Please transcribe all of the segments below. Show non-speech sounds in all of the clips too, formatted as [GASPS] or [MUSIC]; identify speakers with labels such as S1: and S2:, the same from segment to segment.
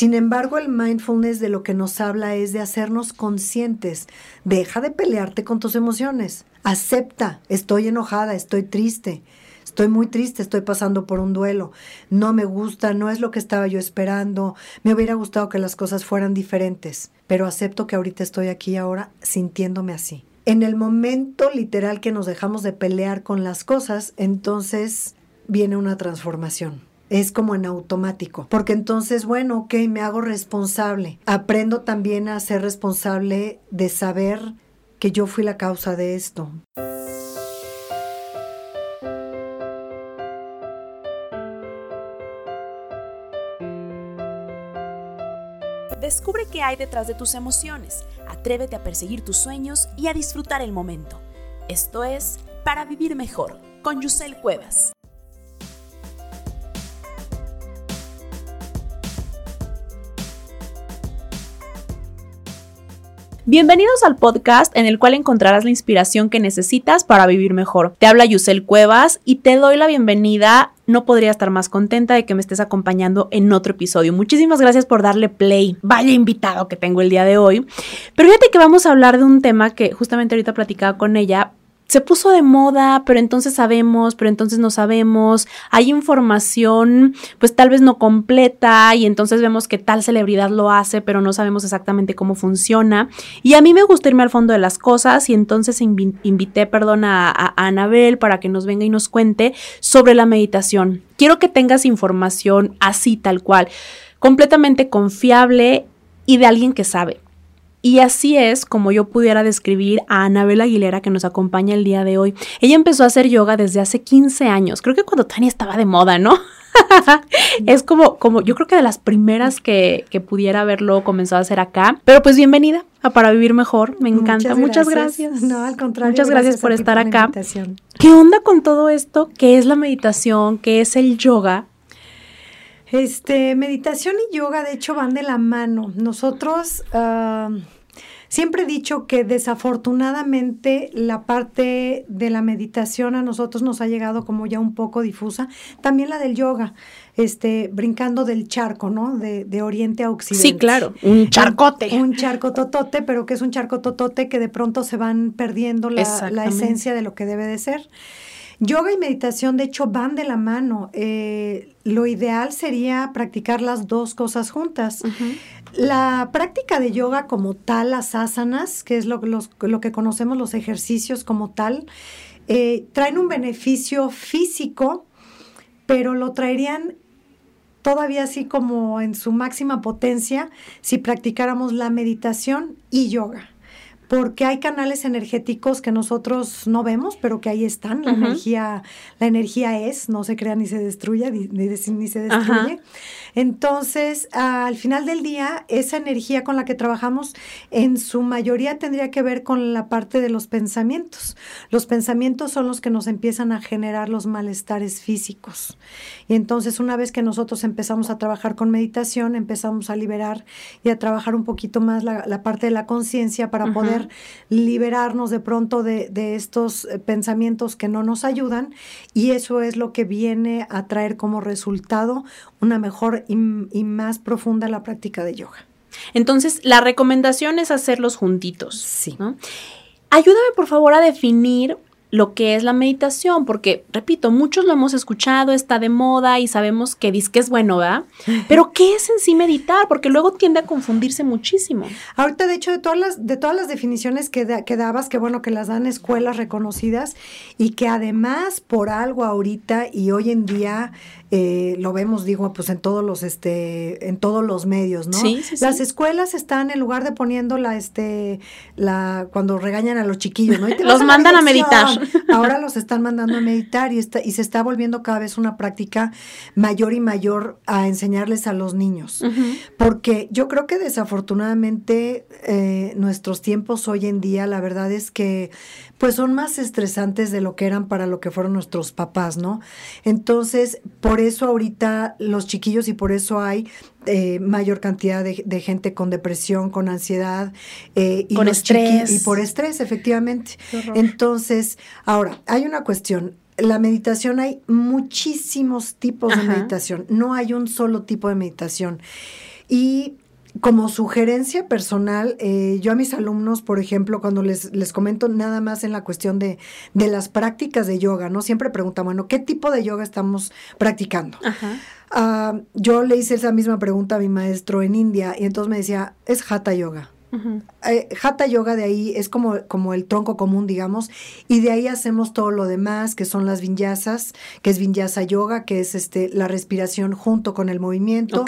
S1: Sin embargo, el mindfulness de lo que nos habla es de hacernos conscientes. Deja de pelearte con tus emociones. Acepta, estoy enojada, estoy triste. Estoy muy triste, estoy pasando por un duelo. No me gusta, no es lo que estaba yo esperando. Me hubiera gustado que las cosas fueran diferentes, pero acepto que ahorita estoy aquí ahora sintiéndome así. En el momento literal que nos dejamos de pelear con las cosas, entonces viene una transformación es como en automático, porque entonces, bueno, ok, me hago responsable. Aprendo también a ser responsable de saber que yo fui la causa de esto.
S2: Descubre qué hay detrás de tus emociones, atrévete a perseguir tus sueños y a disfrutar el momento. Esto es Para Vivir Mejor, con Yusel Cuevas. Bienvenidos al podcast en el cual encontrarás la inspiración que necesitas para vivir mejor. Te habla Yusel Cuevas y te doy la bienvenida. No podría estar más contenta de que me estés acompañando en otro episodio. Muchísimas gracias por darle play. Vaya invitado que tengo el día de hoy. Pero fíjate que vamos a hablar de un tema que justamente ahorita platicaba con ella, se puso de moda, pero entonces sabemos, pero entonces no sabemos, hay información pues tal vez no completa y entonces vemos que tal celebridad lo hace, pero no sabemos exactamente cómo funciona. Y a mí me gusta irme al fondo de las cosas y entonces invité, perdón, a, a Anabel para que nos venga y nos cuente sobre la meditación. Quiero que tengas información así, tal cual, completamente confiable y de alguien que sabe. Y así es como yo pudiera describir a Anabel Aguilera que nos acompaña el día de hoy. Ella empezó a hacer yoga desde hace 15 años, creo que cuando Tania estaba de moda, ¿no? [LAUGHS] es como, como, yo creo que de las primeras que, que, pudiera haberlo comenzado a hacer acá. Pero pues bienvenida a Para Vivir Mejor, me encanta. Muchas gracias.
S1: No, al contrario.
S2: Muchas gracias, por estar acá. ¿Qué onda con todo esto? ¿Qué es la meditación? ¿Qué es el yoga?
S1: Este, meditación y yoga, de hecho, van de la mano. Nosotros siempre he dicho que desafortunadamente la parte de la meditación a nosotros nos ha llegado como ya un poco difusa. También la del yoga, este, brincando del charco, ¿no? De, de oriente a occidente.
S2: Sí, claro, un charcote.
S1: Un, charco totote, pero que es un charco totote que de pronto se van perdiendo la, la esencia de lo que debe de ser. Yoga y meditación, de hecho, van de la mano. Eh, lo ideal sería practicar las dos cosas juntas. La práctica de yoga como tal, las asanas, que es lo, lo que conocemos los ejercicios como tal, eh, traen un beneficio físico, pero lo traerían todavía así como en su máxima potencia si practicáramos la meditación y yoga porque hay canales energéticos que nosotros no vemos, pero que ahí están. La energía, la energía es, no se crea ni se destruye, ni, ni, se destruye. Entonces, al final del día, esa energía con la que trabajamos, en su mayoría tendría que ver con la parte de los pensamientos. Los pensamientos son los que nos empiezan a generar los malestares físicos. Y entonces, una vez que nosotros empezamos a trabajar con meditación, empezamos a liberar y a trabajar un poquito más la, parte de la conciencia para poder liberarnos de pronto de, estos eh, pensamientos que no nos ayudan y eso es lo que viene a traer como resultado una mejor y, más profunda la práctica de yoga.
S2: Entonces, la recomendación es hacerlos juntitos.
S1: Sí.
S2: Ayúdame, por favor, a definir lo que es la meditación, porque, repito, muchos lo hemos escuchado, está de moda y sabemos que dice que es bueno, ¿verdad? [LAUGHS] Pero, ¿qué es en sí meditar? Porque luego tiende a confundirse muchísimo.
S1: Ahorita, de hecho, de todas las, de todas las definiciones que, que dabas, que bueno, que las dan escuelas reconocidas y que además por algo ahorita y hoy en día eh, lo vemos, digo, pues en todos los, este, en todos los medios, ¿no?
S2: Sí, sí,
S1: Las escuelas están, en lugar de poniendo la, este, la, cuando regañan a los chiquillos, ¿no? [LAUGHS]
S2: los mandan a meditar.
S1: Ahora los están mandando a meditar y, está, y se está volviendo cada vez una práctica mayor y mayor a enseñarles a los niños. Porque yo creo que desafortunadamente eh, nuestros tiempos hoy en día, la verdad es que pues son más estresantes de lo que eran para lo que fueron nuestros papás, ¿no? Entonces, por eso ahorita los chiquillos y por eso hay eh, mayor cantidad de, gente con depresión, con ansiedad
S2: eh, y con estrés.
S1: Y por estrés, efectivamente. Entonces, ahora, hay una cuestión. La meditación hay muchísimos tipos de meditación, no hay un solo tipo de meditación. Y como sugerencia personal, eh, yo a mis alumnos, por ejemplo, cuando les, les comento nada más en la cuestión de, de las prácticas de yoga, ¿no? Siempre preguntan, bueno, ¿qué tipo de yoga estamos practicando? Ah, yo le hice esa misma pregunta a mi maestro en India y entonces me decía, es Hatha Yoga. Eh, hatha yoga de ahí es como, como el tronco común, digamos, y de ahí hacemos todo lo demás, que son las vinyasas, que es vinyasa yoga, que es este la respiración junto con el movimiento.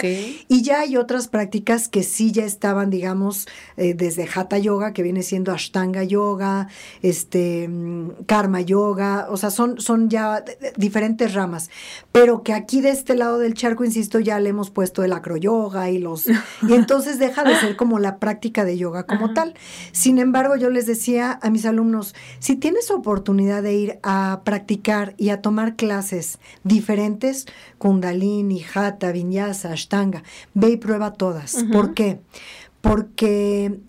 S1: Y ya hay otras prácticas que sí ya estaban, digamos, eh, desde hatha yoga, que viene siendo ashtanga yoga, este mm, karma yoga, o sea, son, son ya diferentes ramas, pero que aquí de este lado del charco, insisto, ya le hemos puesto el acroyoga y los y entonces deja de ser como la práctica de yoga como tal. Sin embargo, yo les decía a mis alumnos, si tienes oportunidad de ir a practicar y a tomar clases diferentes, kundalini, hatha, vinyasa, ashtanga, ve y prueba todas. ¿Por qué? Porque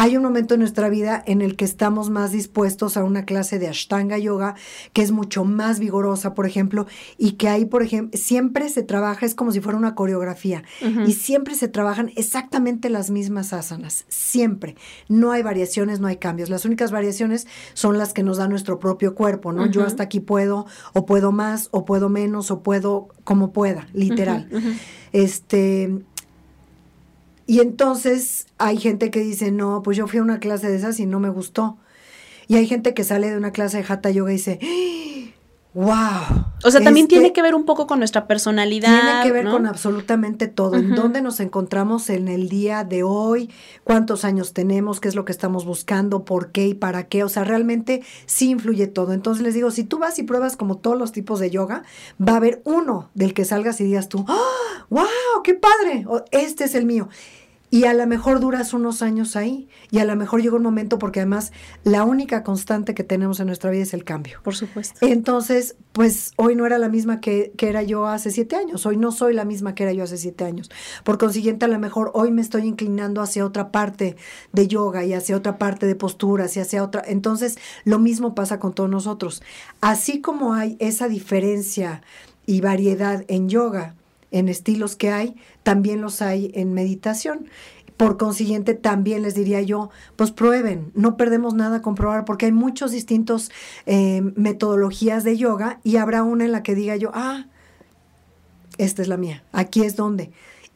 S1: hay un momento en nuestra vida en el que estamos más dispuestos a una clase de Ashtanga Yoga, que es mucho más vigorosa, por ejemplo, y que ahí, por ejemplo, siempre se trabaja, es como si fuera una coreografía, y siempre se trabajan exactamente las mismas asanas, siempre. No hay variaciones, no hay cambios. Las únicas variaciones son las que nos da nuestro propio cuerpo, ¿no? Yo hasta aquí puedo, o puedo más, o puedo menos, o puedo como pueda, literal. Este, y entonces hay gente que dice, no, pues yo fui a una clase de esas y no me gustó. Y hay gente que sale de una clase de Hatha Yoga y dice, wow.
S2: O sea, también tiene que ver un poco con nuestra personalidad.
S1: Tiene que ver con absolutamente todo. En dónde nos encontramos en el día de hoy, cuántos años tenemos, qué es lo que estamos buscando, por qué y para qué. O sea, realmente sí influye todo. Entonces les digo, si tú vas y pruebas como todos los tipos de yoga, va a haber uno del que salgas y digas tú, wow, ¡Ah! qué padre! este es el mío. Y a lo mejor duras unos años ahí y a lo mejor llega un momento porque además la única constante que tenemos en nuestra vida es el cambio.
S2: Por supuesto.
S1: Entonces, pues hoy no era la misma que, que, era yo hace siete años, hoy no soy la misma que era yo hace siete años. Por consiguiente, a lo mejor hoy me estoy inclinando hacia otra parte de yoga y hacia otra parte de posturas y hacia otra. Entonces, lo mismo pasa con todos nosotros. Así como hay esa diferencia y variedad en yoga, en estilos que hay, también los hay en meditación. Por consiguiente, también les diría yo, pues prueben, no perdemos nada con probar, porque hay muchos distintos eh, metodologías de yoga y habrá una en la que diga yo, ah, esta es la mía, aquí es donde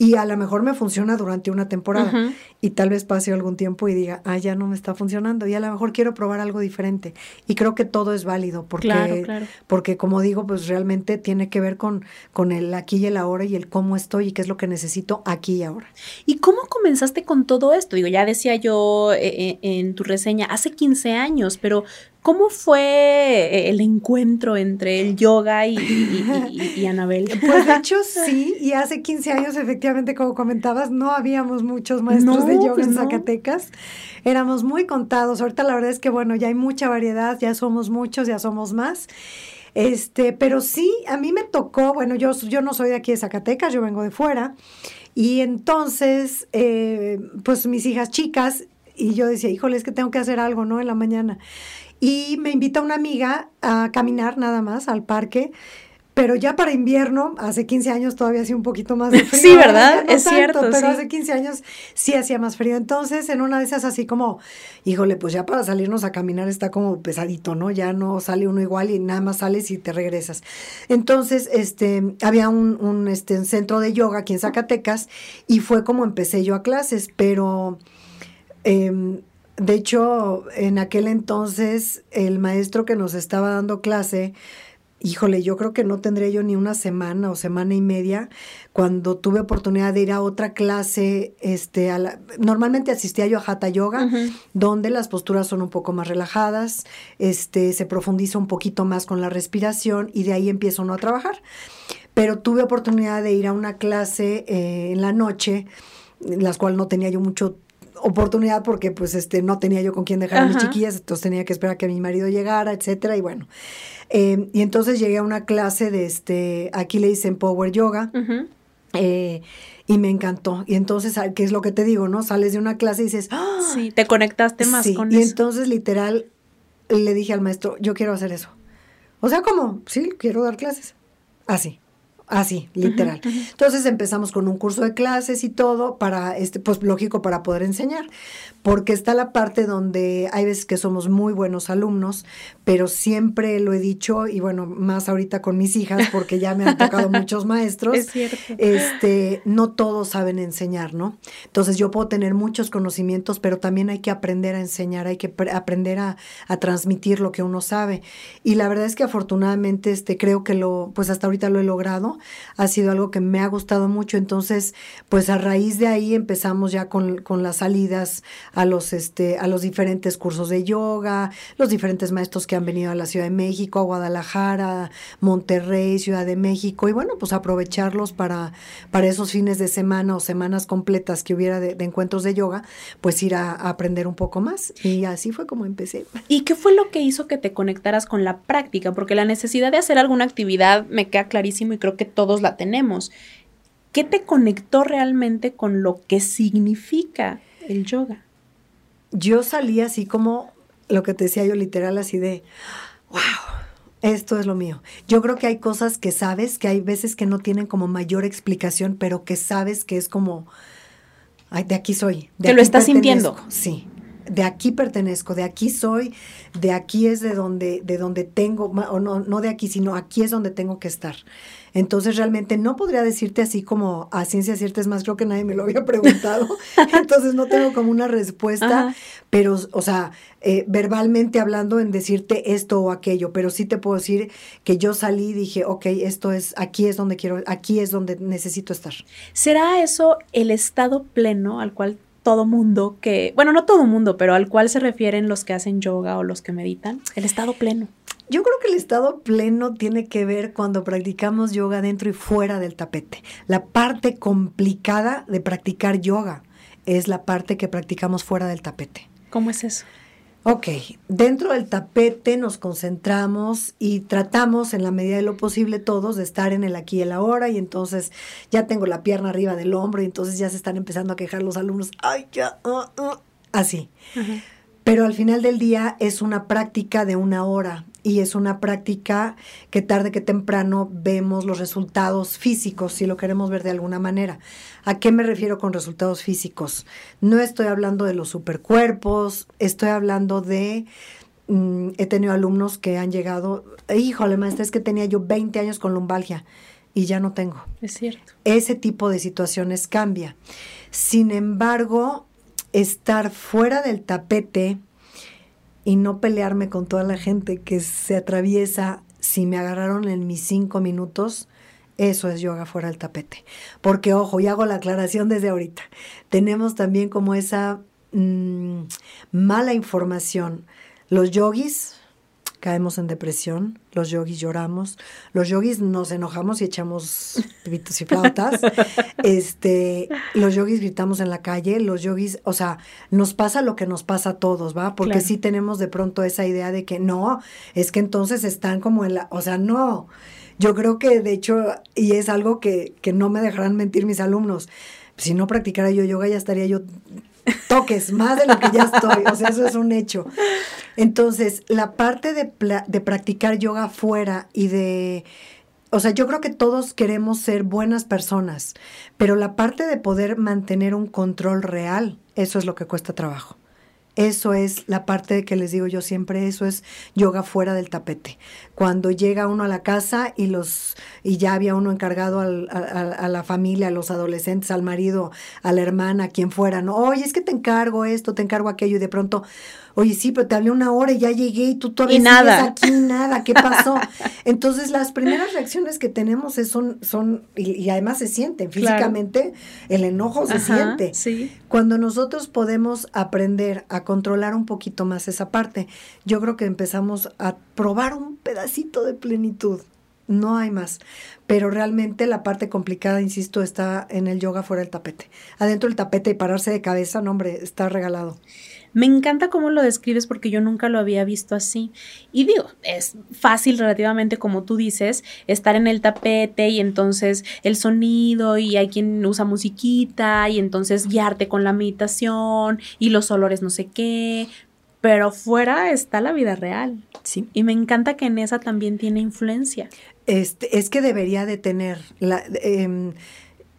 S1: y a lo mejor me funciona durante una temporada y tal vez pase algún tiempo y diga, ah, ya no me está funcionando y a lo mejor quiero probar algo diferente. Y creo que todo es válido porque, porque como digo, pues realmente tiene que ver con, con el aquí y el ahora y el cómo estoy y qué es lo que necesito aquí y ahora.
S2: ¿Y cómo comenzaste con todo esto? Digo, ya decía yo eh, eh, en tu reseña, hace 15 años, pero ¿Cómo fue el encuentro entre el yoga y, y, Anabel? [LAUGHS]
S1: Pues de [LAUGHS] hecho sí, y hace 15 años efectivamente, como comentabas, no habíamos muchos maestros de yoga pues en Zacatecas. Éramos muy contados. Ahorita la verdad es que bueno, ya hay mucha variedad, ya somos muchos, ya somos más. Este, pero sí, a mí me tocó, bueno, yo, yo no soy de aquí de Zacatecas, yo vengo de fuera. Y entonces, eh, pues mis hijas chicas, y yo decía, híjole, es que tengo que hacer algo, ¿no? En la mañana. Y me invita una amiga a caminar nada más al parque. Pero ya para invierno, hace 15 años todavía hacía un poquito más de [LAUGHS] frío.
S2: Sí, ¿verdad? es cierto.
S1: Pero hace 15 años sí hacía más frío. Entonces, en una de esas, así como, híjole, pues ya para salirnos a caminar está como pesadito, ¿no? Ya no sale uno igual y nada más sales y te regresas. Entonces, este, había un, un este, centro de yoga aquí en Zacatecas y fue como empecé yo a clases, pero. Eh, de hecho, en aquel entonces, el maestro que nos estaba dando clase, híjole, yo creo que no tendría yo ni una semana o semana y media cuando tuve oportunidad de ir a otra clase, este, a la, normalmente asistía yo a Hatha Yoga, donde las posturas son un poco más relajadas, este, se profundiza un poquito más con la respiración y de ahí empieza uno a trabajar. Pero tuve oportunidad de ir a una clase eh, en la noche, las cual no tenía yo mucho oportunidad porque pues este no tenía yo con quién dejar a mis chiquillas, entonces tenía que esperar a que mi marido llegara, etcétera, y bueno. Eh, y entonces llegué a una clase de este, aquí le dicen Power Yoga. Eh, y me encantó. Y entonces, ¿qué es lo que te digo, no? Sales de una clase y dices, ¡Ah!
S2: Sí, te conectaste más con
S1: y eso. Y entonces, literal, le dije al maestro, yo quiero hacer eso. O sea, como, sí, quiero dar clases. Así. Así, literal. Entonces empezamos con un curso de clases y todo para, este, pues lógico, para poder enseñar, porque está la parte donde hay veces que somos muy buenos alumnos, pero siempre lo he dicho, y bueno, más ahorita con mis hijas, porque ya me han tocado [LAUGHS] muchos maestros,
S2: es cierto.
S1: este, no todos saben enseñar, ¿no? Entonces yo puedo tener muchos conocimientos, pero también hay que aprender a enseñar, hay que aprender a, a transmitir lo que uno sabe. Y la verdad es que afortunadamente, este, creo que lo, pues hasta ahorita lo he logrado ha sido algo que me ha gustado mucho. Entonces, pues a raíz de ahí empezamos ya con, las salidas a los, este, a los diferentes cursos de yoga, los diferentes maestros que han venido a la Ciudad de México, a Guadalajara, Monterrey, Ciudad de México, y bueno, pues aprovecharlos para, para esos fines de semana o semanas completas que hubiera de, encuentros de yoga, pues ir a, a, aprender un poco más. Y así fue como empecé.
S2: ¿Y qué fue lo que hizo que te conectaras con la práctica? Porque la necesidad de hacer alguna actividad me queda clarísimo y creo que todos la tenemos. ¿Qué te conectó realmente con lo que significa el yoga?
S1: Yo salí así como lo que te decía yo literal, así de, wow, esto es lo mío. Yo creo que hay cosas que sabes, que hay veces que no tienen como mayor explicación, pero que sabes que es como, ay, de aquí soy. De
S2: que lo estás sintiendo.
S1: Sí, de aquí pertenezco, de aquí soy, de aquí es de donde, de donde tengo, o no, no de aquí, sino aquí es donde tengo que estar. Entonces realmente no podría decirte así como a ciencia cierta, es más, creo que nadie me lo había preguntado, [LAUGHS] entonces no tengo como una respuesta, pero, o sea, eh, verbalmente hablando en decirte esto o aquello, pero sí te puedo decir que yo salí y dije, ok, esto es, aquí es donde quiero, aquí es donde necesito estar.
S2: ¿Será eso el estado pleno al cual todo mundo que, bueno, no todo mundo, pero al cual se refieren los que hacen yoga o los que meditan, el estado pleno.
S1: Yo creo que el estado pleno tiene que ver cuando practicamos yoga dentro y fuera del tapete. La parte complicada de practicar yoga es la parte que practicamos fuera del tapete.
S2: ¿Cómo es eso?
S1: Ok, dentro del tapete nos concentramos y tratamos en la medida de lo posible todos de estar en el aquí y el ahora y entonces ya tengo la pierna arriba del hombro y entonces ya se están empezando a quejar los alumnos, ay, ya, uh, uh", así. Pero al final del día es una práctica de una hora y es una práctica que tarde que temprano vemos los resultados físicos, si lo queremos ver de alguna manera. ¿A qué me refiero con resultados físicos? No estoy hablando de los supercuerpos, estoy hablando de... Mm, he tenido alumnos que han llegado, híjole, maestra, es que tenía yo 20 años con lumbalgia y ya no tengo.
S2: Es cierto.
S1: Ese tipo de situaciones cambia. Sin embargo, estar fuera del tapete y no pelearme con toda la gente que se atraviesa si me agarraron en mis cinco minutos, eso es yoga fuera del tapete. Porque, ojo, y hago la aclaración desde ahorita, tenemos también como esa mm, mala información. Los yogis caemos en depresión, los yogis lloramos, los yogis nos enojamos y echamos pitos y flautas, [LAUGHS] este, los yogis gritamos en la calle, los yogis, o sea, nos pasa lo que nos pasa a todos, ¿va? Porque sí tenemos de pronto esa idea de que no, es que entonces están como en la, o sea, no, yo creo que de hecho, y es algo que, que no me dejarán mentir mis alumnos, si no practicara yo yoga ya estaría yo toques más de lo que ya estoy, o sea, eso es un hecho. Entonces, la parte de, de practicar yoga fuera y de o sea, yo creo que todos queremos ser buenas personas, pero la parte de poder mantener un control real, eso es lo que cuesta trabajo. Eso es la parte que les digo yo siempre, eso es yoga fuera del tapete. Cuando llega uno a la casa y los y ya había uno encargado al, a, a, la familia, a los adolescentes, al marido, a la hermana, a quien fuera, ¿no? Oye, es que te encargo esto, te encargo aquello, y de pronto oye, sí, pero te hablé una hora y ya llegué y tú todavía
S2: y nada.
S1: aquí, nada, ¿qué pasó? [LAUGHS] Entonces, las primeras reacciones que tenemos son, son y, además se sienten físicamente, el enojo se siente.
S2: Sí.
S1: Cuando nosotros podemos aprender a controlar un poquito más esa parte, yo creo que empezamos a probar un pedacito de plenitud. No hay más. Pero realmente la parte complicada, insisto, está en el yoga fuera del tapete. Adentro del tapete y pararse de cabeza, no, hombre, está regalado.
S2: Me encanta cómo lo describes porque yo nunca lo había visto así. Y digo, es fácil relativamente, como tú dices, estar en el tapete y entonces el sonido y hay quien usa musiquita y entonces guiarte con la meditación y los olores no sé qué. Pero fuera está la vida real.
S1: Sí.
S2: Y me encanta que en esa también tiene influencia.
S1: Este, es que debería de tener. La, em,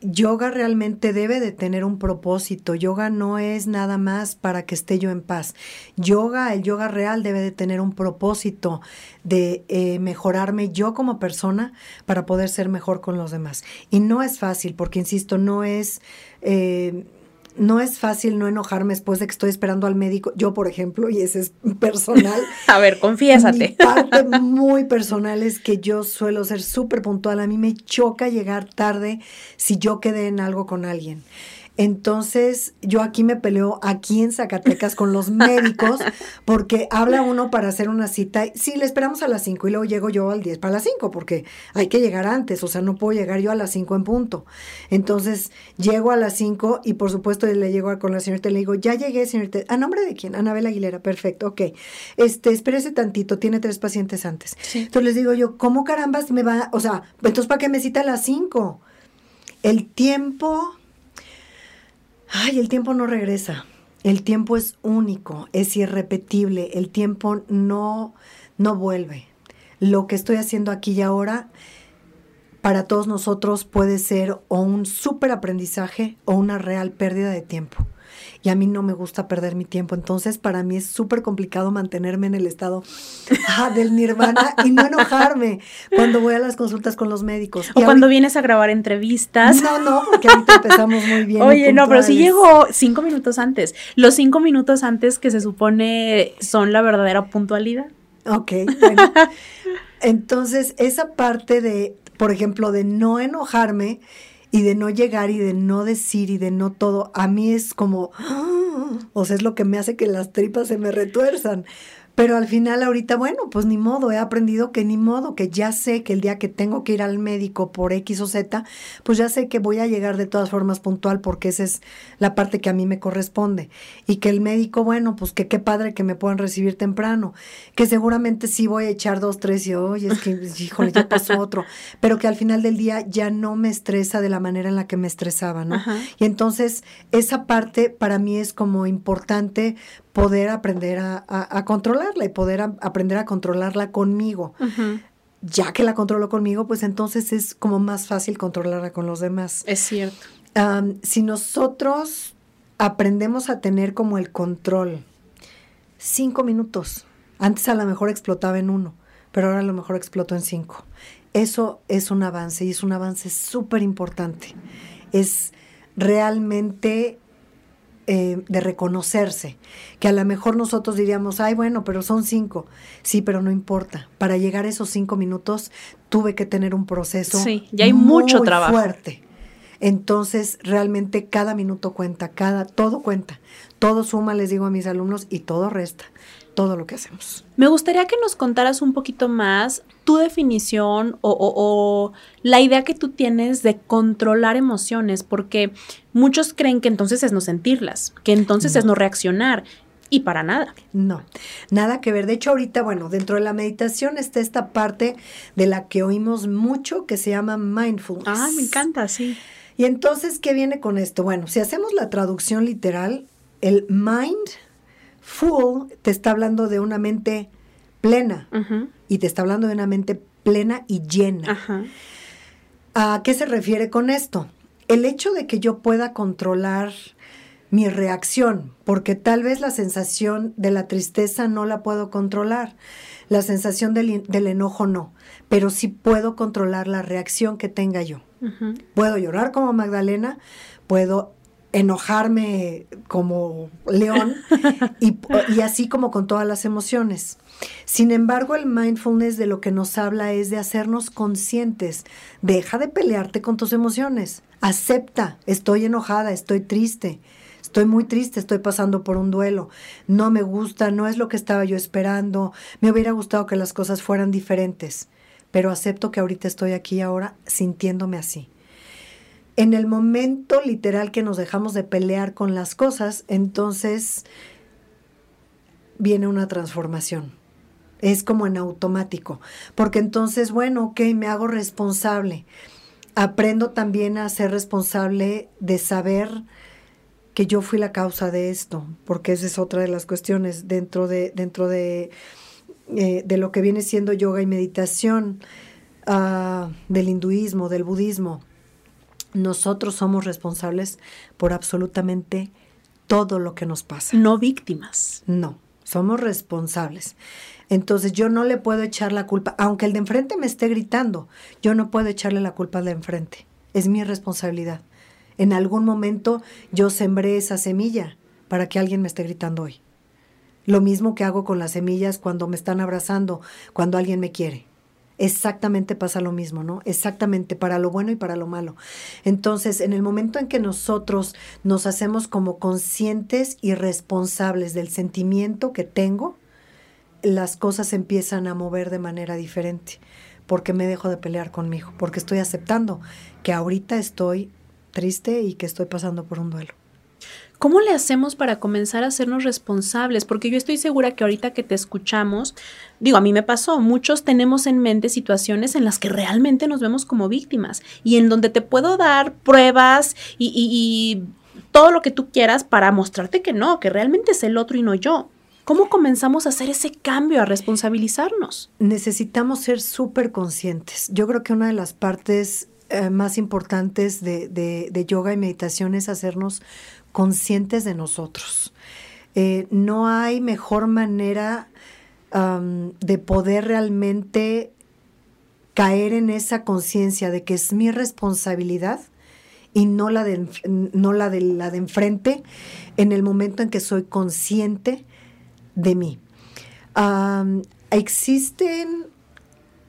S1: yoga realmente debe de tener un propósito. Yoga no es nada más para que esté yo en paz. Yoga, el yoga real debe de tener un propósito de eh, mejorarme yo como persona para poder ser mejor con los demás. Y no es fácil, porque insisto, no es... Eh, no es fácil no enojarme después de que estoy esperando al médico. Yo, por ejemplo, y ese es personal. [LAUGHS]
S2: A ver, confiésate.
S1: Mi parte muy personal es que yo suelo ser súper puntual. A mí me choca llegar tarde si yo quedé en algo con alguien. Entonces, yo aquí me peleo aquí en Zacatecas con los médicos [LAUGHS] porque habla uno para hacer una cita. Sí, le esperamos a las 5 y luego llego yo al 10 para las 5 porque hay que llegar antes, o sea, no puedo llegar yo a las 5 en punto. Entonces, llego a las 5 y por supuesto le llego con la señorita y le digo, ya llegué, señorita. ¿A nombre de quién? Anabel Aguilera, perfecto, ok. Este, espérese tantito, tiene tres pacientes antes. Entonces les digo yo, ¿cómo carambas me va? O sea, entonces ¿para qué me cita a las 5? El tiempo ay, el tiempo no regresa. El tiempo es único, es irrepetible, el tiempo no, no vuelve. Lo que estoy haciendo aquí y ahora para todos nosotros puede ser o un súper aprendizaje o una real pérdida de tiempo y a mí no me gusta perder mi tiempo. Entonces, para mí es súper complicado mantenerme en el estado ah, del nirvana y no enojarme cuando voy a las consultas con los médicos.
S2: O cuando vienes a grabar entrevistas.
S1: No, no, porque ahorita empezamos muy bien.
S2: Oye, no, pero sí llego cinco minutos antes. Los cinco minutos antes que se supone son la verdadera puntualidad.
S1: Ok, bueno. [LAUGHS] Entonces, esa parte de, por ejemplo, de no enojarme, y de no llegar y de no decir y de no todo, a mí es como, [GASPS] o sea, es lo que me hace que las tripas se me retuerzan. Pero al final ahorita, bueno, pues ni modo, he aprendido que ni modo, que ya sé que el día que tengo que ir al médico por X o Z, pues ya sé que voy a llegar de todas formas puntual porque esa es la parte que a mí me corresponde. Y que el médico, bueno, pues que qué padre que me puedan recibir temprano, que seguramente sí voy a echar dos, tres y, oye, es que, [LAUGHS] híjole, ya pasó otro, pero que al final del día ya no me estresa de la manera en la que me estresaba, ¿no? Y entonces esa parte para mí es como importante poder aprender a, controlarla y poder aprender a controlarla conmigo. Ya que la controlo conmigo, pues entonces es como más fácil controlarla con los demás.
S2: Es cierto.
S1: si nosotros aprendemos a tener como el control, cinco minutos, antes a lo mejor explotaba en uno, pero ahora a lo mejor explotó en cinco. Eso es un avance y es un avance súper importante. Es realmente eh, de reconocerse, que a lo mejor nosotros diríamos, ay, bueno, pero son cinco. Sí, pero no importa. Para llegar a esos cinco minutos tuve que tener un proceso
S2: sí, ya hay mucho trabajo.
S1: fuerte. Entonces, realmente cada minuto cuenta, cada, todo cuenta. Todo suma, les digo a mis alumnos, y todo resta todo lo que hacemos.
S2: Me gustaría que nos contaras un poquito más tu definición o, la idea que tú tienes de controlar emociones, porque muchos creen que entonces es no sentirlas, que entonces es no reaccionar. Y para nada.
S1: No, nada que ver. De hecho, ahorita, bueno, dentro de la meditación está esta parte de la que oímos mucho que se llama mindfulness.
S2: Ah, me encanta, sí.
S1: Y entonces, ¿qué viene con esto? Bueno, si hacemos la traducción literal, el mind Full te está hablando de una mente plena y te está hablando de una mente plena y llena. ¿A qué se refiere con esto? El hecho de que yo pueda controlar mi reacción, porque tal vez la sensación de la tristeza no la puedo controlar, la sensación del, enojo no, pero sí puedo controlar la reacción que tenga yo. Puedo llorar como Magdalena, puedo enojarme como león [LAUGHS] y, así como con todas las emociones. Sin embargo, el mindfulness de lo que nos habla es de hacernos conscientes. Deja de pelearte con tus emociones. Acepta, estoy enojada, estoy triste. Estoy muy triste, estoy pasando por un duelo. No me gusta, no es lo que estaba yo esperando. Me hubiera gustado que las cosas fueran diferentes. Pero acepto que ahorita estoy aquí ahora sintiéndome así en el momento literal que nos dejamos de pelear con las cosas, entonces viene una transformación. Es como en automático, porque entonces, bueno, ok, me hago responsable. Aprendo también a ser responsable de saber que yo fui la causa de esto, porque esa es otra de las cuestiones dentro de, dentro de, eh, de lo que viene siendo yoga y meditación ah, del hinduismo, del budismo, nosotros somos responsables por absolutamente todo lo que nos pasa.
S2: No víctimas.
S1: No, somos responsables. Entonces yo no le puedo echar la culpa, aunque el de enfrente me esté gritando, yo no puedo echarle la culpa al de enfrente. Es mi responsabilidad. En algún momento yo sembré esa semilla para que alguien me esté gritando hoy. Lo mismo que hago con las semillas cuando me están abrazando, cuando alguien me quiere. Exactamente pasa lo mismo, ¿no? Exactamente, para lo bueno y para lo malo. Entonces, en el momento en que nosotros nos hacemos como conscientes y responsables del sentimiento que tengo, las cosas empiezan a mover de manera diferente, porque me dejo de pelear conmigo, porque estoy aceptando que ahorita estoy triste y que estoy pasando por un duelo.
S2: ¿Cómo le hacemos para comenzar a hacernos responsables? Porque yo estoy segura que ahorita que te escuchamos, digo, a mí me pasó, muchos tenemos en mente situaciones en las que realmente nos vemos como víctimas y en donde te puedo dar pruebas y, todo lo que tú quieras para mostrarte que no, que realmente es el otro y no yo. ¿Cómo comenzamos a hacer ese cambio, a responsabilizarnos?
S1: Necesitamos ser súper conscientes. Yo creo que una de las partes eh, más importantes de, yoga y meditación es hacernos conscientes de nosotros. Eh, no hay mejor manera de poder realmente caer en esa conciencia de que es mi responsabilidad y no la de, no la de la de enfrente en el momento en que soy consciente de mí. existen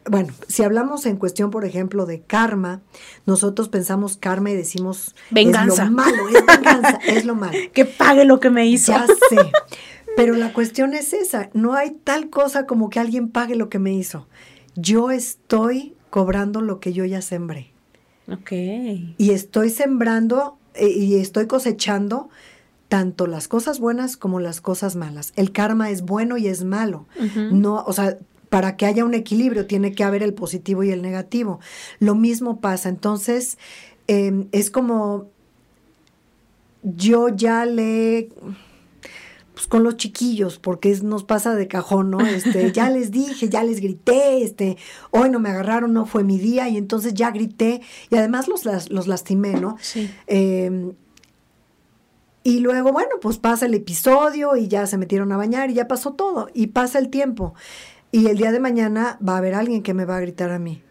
S1: bueno, si hablamos en cuestión, por ejemplo, de karma, nosotros pensamos karma y decimos
S2: venganza.
S1: Es lo malo, es venganza, [LAUGHS] es lo malo.
S2: Que pague lo que me hizo.
S1: Ya sé. Pero la cuestión es esa, no hay tal cosa como que alguien pague lo que me hizo. Yo estoy cobrando lo que yo ya sembré.
S2: Ok.
S1: Y estoy sembrando eh, y estoy cosechando tanto las cosas buenas como las cosas malas. El karma es bueno y es malo. No, o sea, para que haya un equilibrio tiene que haber el positivo y el negativo. Lo mismo pasa. Entonces, em, es como yo ya le pues con los chiquillos, porque nos pasa de cajón, ¿no? Este, ya [LAUGHS] les dije, ya les grité, este, hoy no me agarraron, no fue mi día, y entonces ya grité, y además los, los lastimé, ¿no?
S2: Sí.
S1: Em, y luego, bueno, pues pasa el episodio y ya se metieron a bañar y ya pasó todo, y pasa el tiempo. Y el día de mañana va a haber alguien que me va a gritar a mí.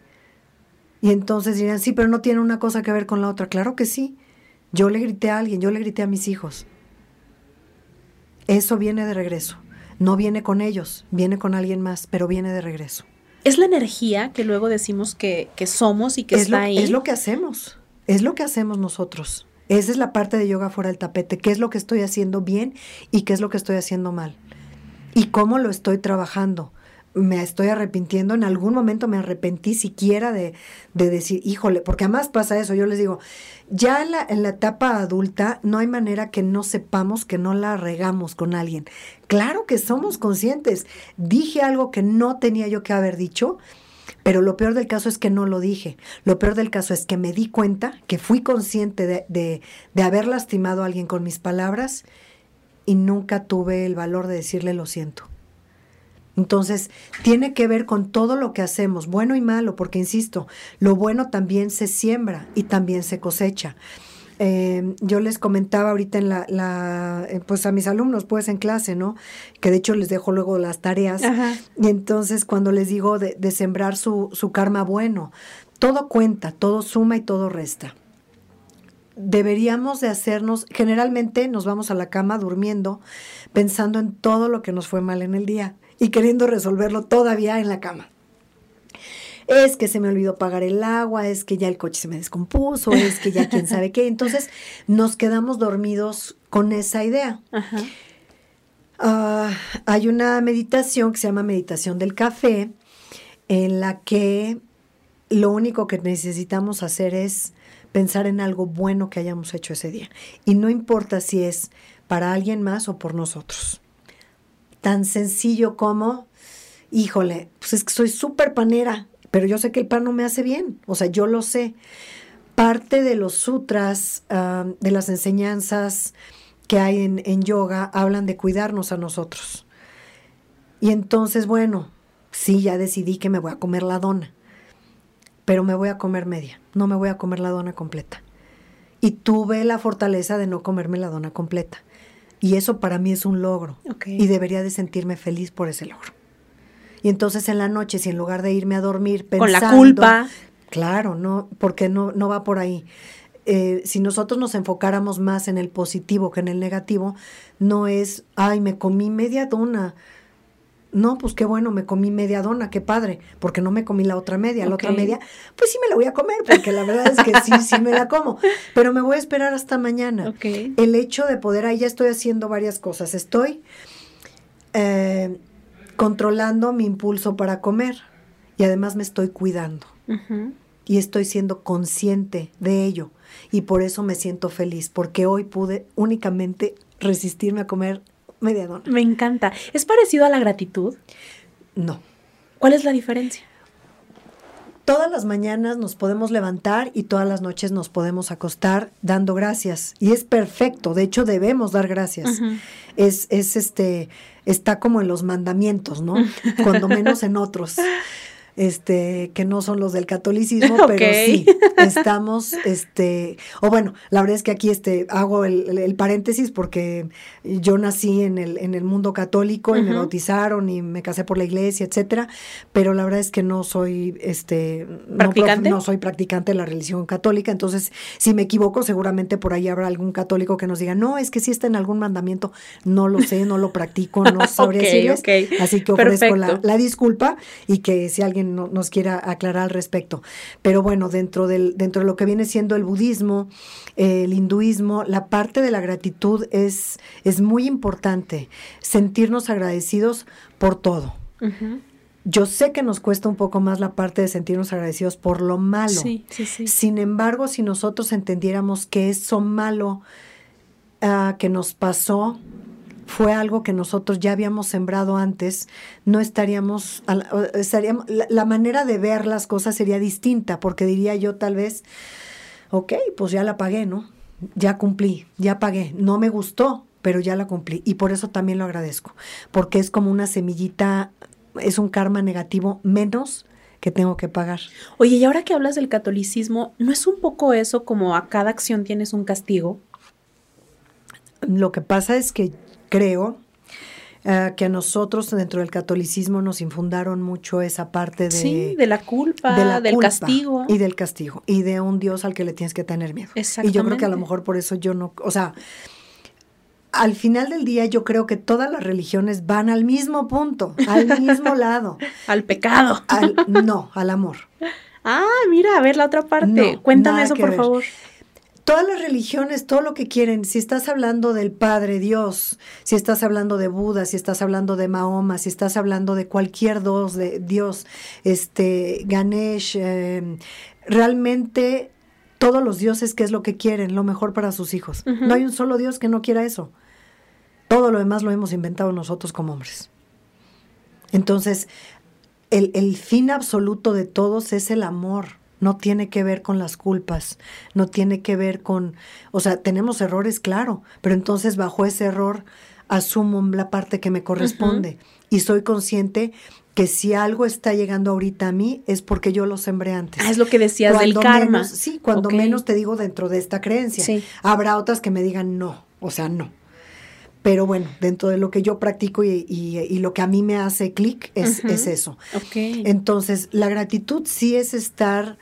S1: Y entonces dirán, sí, pero no tiene una cosa que ver con la otra. Claro que sí. Yo le grité a alguien, yo le grité a mis hijos. Eso viene de regreso. No viene con ellos, viene con alguien más, pero viene de regreso.
S2: Es la energía que luego decimos que, somos y que está ahí.
S1: Es lo que hacemos. Es lo que hacemos nosotros. Esa es la parte de yoga fuera del tapete. ¿Qué es lo que estoy haciendo bien y qué es lo que estoy haciendo mal? Y cómo lo estoy trabajando me estoy arrepintiendo, en algún momento me arrepentí siquiera de, de, decir, híjole, porque además pasa eso, yo les digo, ya en la, en la etapa adulta no hay manera que no sepamos que no la regamos con alguien. Claro que somos conscientes, dije algo que no tenía yo que haber dicho, pero lo peor del caso es que no lo dije. Lo peor del caso es que me di cuenta, que fui consciente de, de, de haber lastimado a alguien con mis palabras y nunca tuve el valor de decirle lo siento. Entonces, tiene que ver con todo lo que hacemos, bueno y malo, porque, insisto, lo bueno también se siembra y también se cosecha. Eh, yo les comentaba ahorita en la, eh, pues a mis alumnos, pues en clase, ¿no? Que de hecho les dejo luego las tareas. Y entonces cuando les digo de, de sembrar su, su karma bueno, todo cuenta, todo suma y todo resta deberíamos de hacernos, generalmente nos vamos a la cama durmiendo pensando en todo lo que nos fue mal en el día y queriendo resolverlo todavía en la cama. Es que se me olvidó pagar el agua, es que ya el coche se me descompuso, es que ya [LAUGHS] quién sabe qué. Entonces nos quedamos dormidos con esa idea. Ah, hay una meditación que se llama meditación del café, en la que lo único que necesitamos hacer es pensar en algo bueno que hayamos hecho ese día. Y no importa si es para alguien más o por nosotros tan sencillo como, híjole, pues es que soy súper panera, pero yo sé que el pan no me hace bien, o sea, yo lo sé. Parte de los sutras, de las enseñanzas que hay en, en yoga, hablan de cuidarnos a nosotros. Y entonces, bueno, sí, ya decidí que me voy a comer la dona. pero me voy a comer media, no me voy a comer la dona completa. Y tuve la fortaleza de no comerme la dona completa. Y eso para mí es un logro. Y debería de sentirme feliz por ese logro. Y entonces en la noche, si en lugar de irme a dormir pensando... Con la culpa. Claro, no, porque no, no va por ahí. Eh, si nosotros nos enfocáramos más en el positivo que en el negativo, no es, ay, me comí media dona. No, pues qué bueno, me comí media dona, qué padre, porque no me comí la otra media. La otra media, pues sí me la voy a comer, porque la verdad es que sí, sí me la como, pero me voy a esperar hasta mañana. El hecho de poder, ahí ya estoy haciendo varias cosas. Estoy eh, controlando mi impulso para comer y además me estoy cuidando. Y estoy siendo consciente de ello. Y por eso me siento feliz, porque hoy pude únicamente resistirme a comer
S2: Me encanta. ¿Es parecido a la gratitud?
S1: No.
S2: ¿Cuál es la diferencia?
S1: Todas las mañanas nos podemos levantar y todas las noches nos podemos acostar dando gracias. Y es perfecto, de hecho debemos dar gracias. Es, es este, está como en los mandamientos, ¿no? [LAUGHS] Cuando menos en otros este, que no son los del catolicismo, [LAUGHS] pero sí, estamos, este, o bueno, la verdad es que aquí este, hago el, paréntesis porque yo nací en el, en el mundo católico y me bautizaron y me casé por la iglesia, etcétera, pero la verdad es que no soy, este,
S2: ¿Practicante?
S1: No, soy practicante de la religión católica, entonces, si me equivoco, seguramente por ahí habrá algún católico que nos diga, no, es que si está en algún mandamiento, no lo sé, no lo practico, no [LAUGHS] sabré decirles, así que ofrezco la, la disculpa y que si alguien nos quiera aclarar al respecto. Pero bueno, dentro, del, dentro de lo que viene siendo el budismo, el hinduismo, la parte de la gratitud es, es muy importante, sentirnos agradecidos por todo. Yo sé que nos cuesta un poco más la parte de sentirnos agradecidos por lo malo. Sin embargo, si nosotros entendiéramos que eso malo ah, que nos pasó fue algo que nosotros ya habíamos sembrado antes, no estaríamos, estaríamos la, manera de ver las cosas sería distinta, porque diría yo tal vez, ok, pues ya la pagué, ¿no? Ya cumplí, ya pagué, no me gustó, pero ya la cumplí. Y por eso también lo agradezco, porque es como una semillita, es un karma negativo menos que tengo que pagar.
S2: Oye, y ahora que hablas del catolicismo, ¿no es un poco eso como a cada acción tienes un castigo?
S1: Lo que pasa es que creo eh, que a nosotros dentro del catolicismo nos infundaron mucho esa parte de...
S2: Sí, de la culpa, del castigo.
S1: Y del castigo, y de un Dios al que le tienes que tener miedo. Y yo creo que a lo mejor por eso yo no, o sea, al final del día yo creo que todas las religiones van al mismo punto, al mismo [LAUGHS] lado.
S2: al pecado.
S1: no, al amor.
S2: Ah, mira, a ver la otra parte. Cuéntame eso, por favor
S1: todas las religiones, todo lo que quieren, si estás hablando del Padre Dios, si estás hablando de Buda, si estás hablando de Mahoma, si estás hablando de cualquier dos de Dios, este Ganesh, em, realmente todos los dioses, ¿qué es lo que quieren? Lo mejor para sus hijos. No hay un solo Dios que no quiera eso. Todo lo demás lo hemos inventado nosotros como hombres. Entonces, el, el fin absoluto de todos es el amor no tiene que ver con las culpas, no tiene que ver con, o sea, tenemos errores, claro, pero entonces bajo ese error asumo la parte que me corresponde y soy consciente que si algo está llegando ahorita a mí es porque yo lo sembré antes.
S2: Ah, es lo que decías del karma.
S1: sí, cuando menos te digo dentro de esta creencia. Habrá otras que me digan no, o sea, no. Pero bueno, dentro de lo que yo practico y, lo que a mí me hace clic es, eso. Entonces, la gratitud sí es estar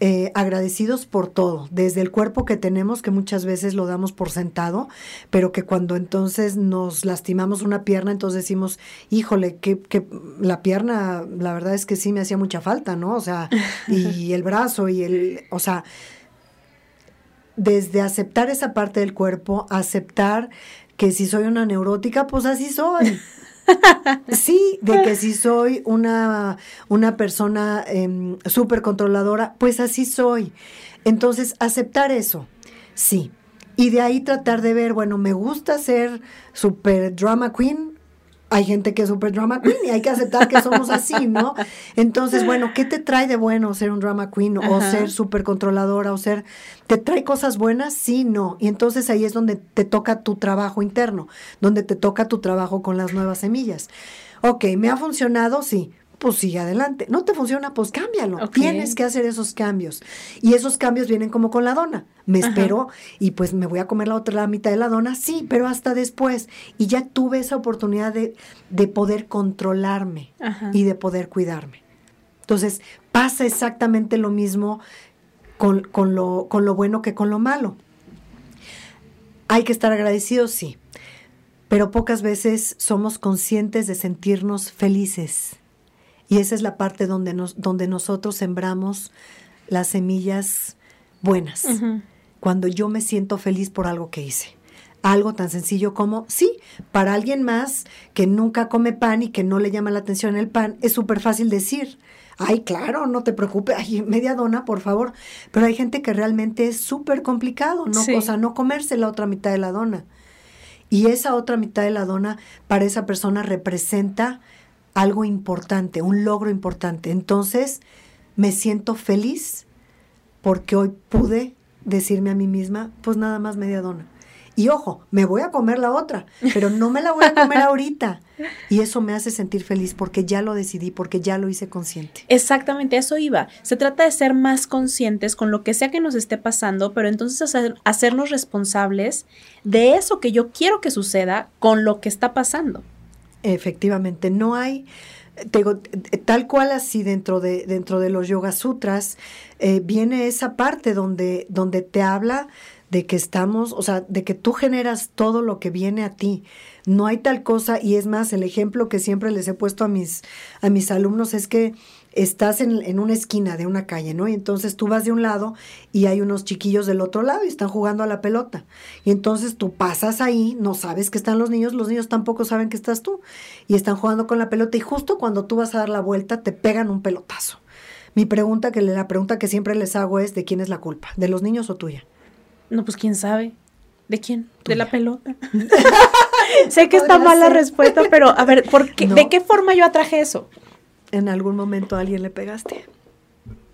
S1: eh, agradecidos por todo, desde el cuerpo que tenemos, que muchas veces lo damos por sentado, pero que cuando entonces nos lastimamos una pierna, entonces decimos, híjole, que, que la pierna, la verdad es que sí me hacía mucha falta, ¿no? O sea, y [LAUGHS] el brazo y el, o sea, desde aceptar esa parte del cuerpo, aceptar que si soy una neurótica, pues así soy. [LAUGHS] Sí, de que si soy una, una persona eh, súper controladora, pues así soy. Entonces, aceptar eso, sí. Y de ahí tratar de ver, bueno, me gusta ser super drama queen, hay gente que es super drama queen y hay que aceptar que somos así, ¿no? [LAUGHS] Entonces, bueno, ¿qué te trae de bueno ser un drama queen o ser súper controladora o ser, ¿te trae cosas buenas? Sí, no. Y entonces ahí es donde te toca tu trabajo interno, donde te toca tu trabajo con las nuevas semillas. Ok, ¿me ha funcionado? Sí pues sigue adelante. No te funciona, pues cámbialo. Tienes que hacer esos cambios. Y esos cambios vienen como con la dona. Me espero y pues me voy a comer la otra mitad de la dona, sí, pero hasta después. Y ya tuve esa oportunidad de, de poder controlarme y de poder cuidarme. Entonces, pasa exactamente lo mismo con, con, lo, con lo bueno que con lo malo. Hay que estar agradecidos, sí, pero pocas veces somos conscientes de sentirnos felices. Y esa es la parte donde, nos, donde nosotros sembramos las semillas buenas. Cuando yo me siento feliz por algo que hice. Algo tan sencillo como, sí, para alguien más que nunca come pan y que no le llama la atención el pan, es súper fácil decir, ay, claro, no te preocupes, ay, media dona, por favor. Pero hay gente que realmente es súper complicado, ¿no? O sea, no comerse la otra mitad de la dona. Y esa otra mitad de la dona para esa persona representa algo importante, un logro importante. Entonces, me siento feliz porque hoy pude decirme a mí misma, pues nada más media dona. Y ojo, me voy a comer la otra, pero no me la voy a comer [LAUGHS] ahorita. Y eso me hace sentir feliz porque ya lo decidí, porque ya lo hice consciente.
S2: Exactamente, eso iba. Se trata de ser más conscientes con lo que sea que nos esté pasando, pero entonces hacernos responsables de eso que yo quiero que suceda con lo que está pasando.
S1: Efectivamente, no hay, tal cual así dentro de, dentro de los Yoga Sutras, eh, viene esa parte donde, donde te habla de que estamos, o sea, de que tú generas todo lo que viene a ti. No hay tal cosa, y es más, el ejemplo que siempre les he puesto a mis, a mis alumnos es que estás en, una esquina de una calle, ¿no? Y entonces tú vas de un lado y hay unos chiquillos del otro lado y están jugando a la pelota. Y entonces tú pasas ahí, no sabes que están los niños, los niños tampoco saben que estás tú. Y están jugando con la pelota y justo cuando tú vas a dar la vuelta te pegan un pelotazo. Mi pregunta, que la pregunta que siempre les hago es, ¿de quién es la culpa? ¿De los niños o tuya?
S2: No, pues quién sabe. ¿De quién? De la pelota. [LAUGHS] sé que está mal la respuesta, pero a ver, ¿por qué, [LAUGHS] ¿de qué forma yo atraje eso?
S1: En algún momento a alguien le pegaste.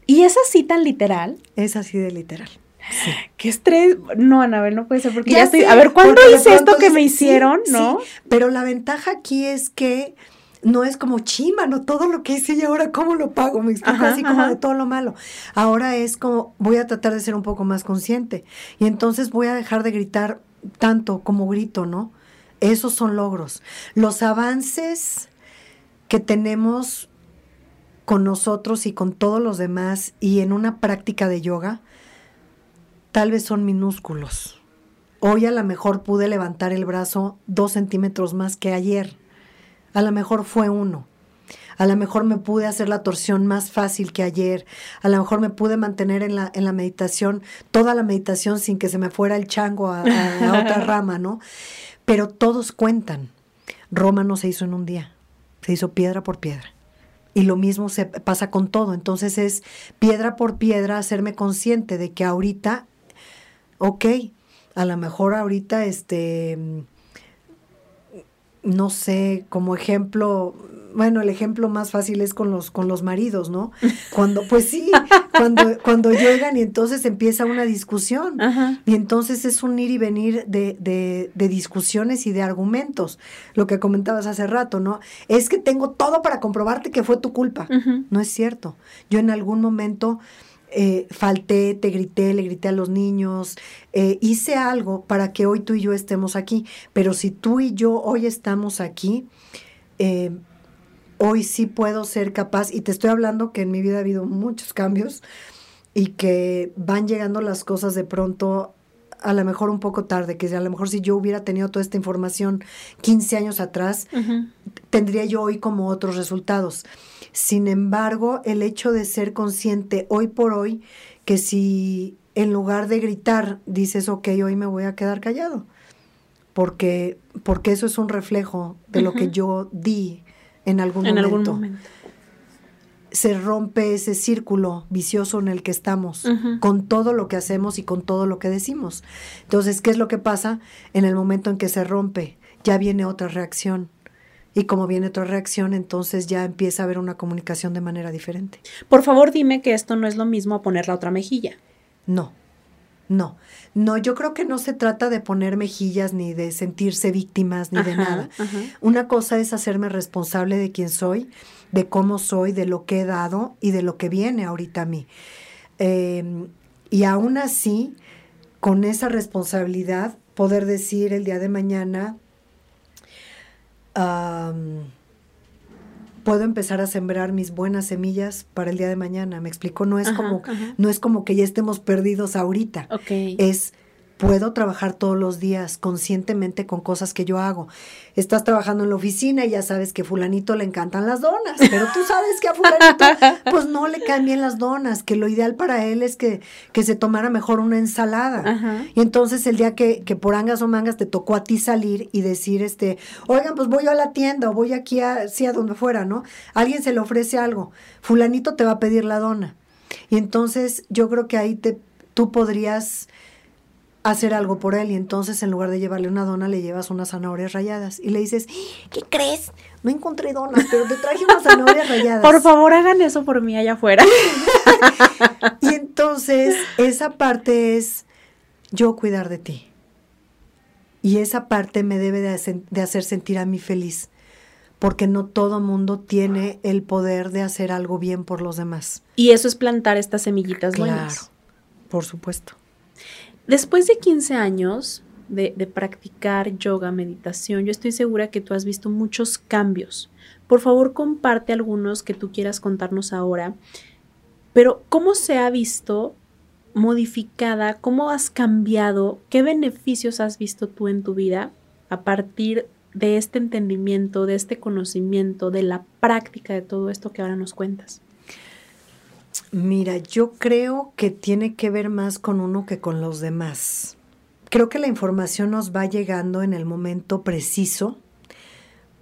S2: ¿Y es así tan literal?
S1: Es así de literal.
S2: Sí. Qué estrés. No, Anabel, no puede ser porque ya, estoy. a ver, ¿cuándo hice esto que me hicieron? ¿No?
S1: pero la ventaja aquí es que no es como chima, no todo lo que hice y ahora cómo lo pago, me explico así como de todo lo malo. Ahora es como voy a tratar de ser un poco más consciente y entonces voy a dejar de gritar tanto como grito, ¿no? Esos son logros. Los avances que tenemos con nosotros y con todos los demás y en una práctica de yoga, tal vez son minúsculos. Hoy a lo mejor pude levantar el brazo dos centímetros más que ayer a lo mejor fue uno. A lo mejor me pude hacer la torsión más fácil que ayer. A lo mejor me pude mantener en la, en la meditación, toda la meditación sin que se me fuera el chango a, a otra [LAUGHS] rama, ¿no? Pero todos cuentan. Roma no se hizo en un día, se hizo piedra por piedra. Y lo mismo se pasa con todo. Entonces es piedra por piedra hacerme consciente de que ahorita, ok, a lo mejor ahorita este no sé, como ejemplo, bueno, el ejemplo más fácil es con los, con los maridos, ¿no? [LAUGHS] Cuando, pues sí, cuando, cuando llegan y entonces empieza una discusión. Y entonces es un ir y venir de, de, de, discusiones y de argumentos. Lo que comentabas hace rato, ¿no? Es que tengo todo para comprobarte que fue tu culpa. No es cierto. Yo en algún momento eh, falté, te grité, le grité a los niños, eh, hice algo para que hoy tú y yo estemos aquí. Pero si tú y yo hoy estamos aquí, eh, hoy sí puedo ser capaz, y te estoy hablando que en mi vida ha habido muchos cambios y que van llegando las cosas de pronto a lo mejor un poco tarde, que a lo mejor si yo hubiera tenido toda esta información 15 años atrás, tendría yo hoy como otros resultados. Sin embargo, el hecho de ser consciente hoy por hoy que si en lugar de gritar dices, ok, hoy me voy a quedar callado, porque, porque eso es un reflejo de lo que yo di en algún en momento. Algún momento se rompe ese círculo vicioso en el que estamos, con todo lo que hacemos y con todo lo que decimos. Entonces, ¿qué es lo que pasa en el momento en que se rompe? Ya viene otra reacción. Y como viene otra reacción, entonces ya empieza a haber una comunicación de manera diferente.
S2: Por favor, dime que esto no es lo mismo a poner la otra mejilla.
S1: No. No, no, yo creo que no se trata de poner mejillas ni de sentirse víctimas ni de nada. Una cosa es hacerme responsable de quién soy, de cómo soy, de lo que he dado y de lo que viene ahorita a mí. Em, y aún así, con esa responsabilidad, poder decir el día de mañana, puedo empezar a sembrar mis buenas semillas para el día de mañana. Me explico, no es como no es como que ya estemos perdidos ahorita. Es puedo trabajar todos los días conscientemente con cosas que yo hago. Estás trabajando en la oficina y ya sabes que fulanito le encantan las donas, pero tú sabes que a fulanito [LAUGHS] pues no le caen bien las donas, que lo ideal para él es que, que se tomara mejor una ensalada. Y entonces el día que, que, por angas o mangas te tocó a ti salir y decir, este, oigan, pues voy a la tienda o voy aquí a, sí, a donde fuera, ¿no? Alguien se le ofrece algo, fulanito te va a pedir la dona. Y entonces yo creo que ahí te, tú podrías hacer algo por él y entonces en lugar de llevarle una dona le llevas unas zanahorias rayadas y le dices, ¿qué crees? No encontré donas, pero te traje unas zanahorias rayadas.
S2: Por favor, hagan eso por mí allá afuera. [LAUGHS]
S1: y entonces esa parte es yo cuidar de ti. Y esa parte me debe de, hacer sentir a mí feliz, porque no todo mundo tiene el poder de hacer algo bien por los demás.
S2: Y eso es plantar estas semillitas
S1: claro, Por supuesto.
S2: Después de 15 años de, practicar yoga, meditación, yo estoy segura que tú has visto muchos cambios. Por favor, comparte algunos que tú quieras contarnos ahora. Pero, ¿cómo se ha visto modificada? ¿Cómo has cambiado? ¿Qué beneficios has visto tú en tu vida a partir de este entendimiento, de este conocimiento, de la práctica de todo esto que ahora nos cuentas?
S1: Mira, yo creo que tiene que ver más con uno que con los demás. Creo que la información nos va llegando en el momento preciso,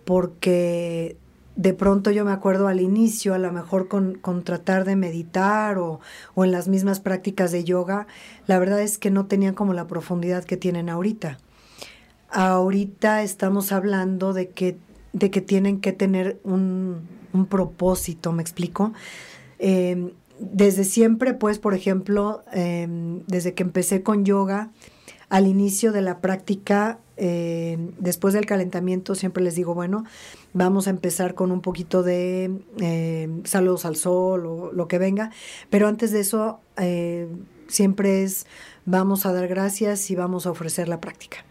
S1: porque de pronto yo me acuerdo al inicio, a lo mejor con, tratar de meditar o, o, en las mismas prácticas de yoga, la verdad es que no tenían como la profundidad que tienen ahorita. Ahorita estamos hablando de que, de que tienen que tener un, un propósito, ¿me explico? Em, desde siempre, pues, por ejemplo, em, desde que empecé con yoga, al inicio de la práctica, em, después del calentamiento, siempre les digo, bueno, vamos a empezar con un poquito de saludos al sol o lo que venga, pero antes de eso, siempre es, vamos a dar gracias y vamos a ofrecer la práctica.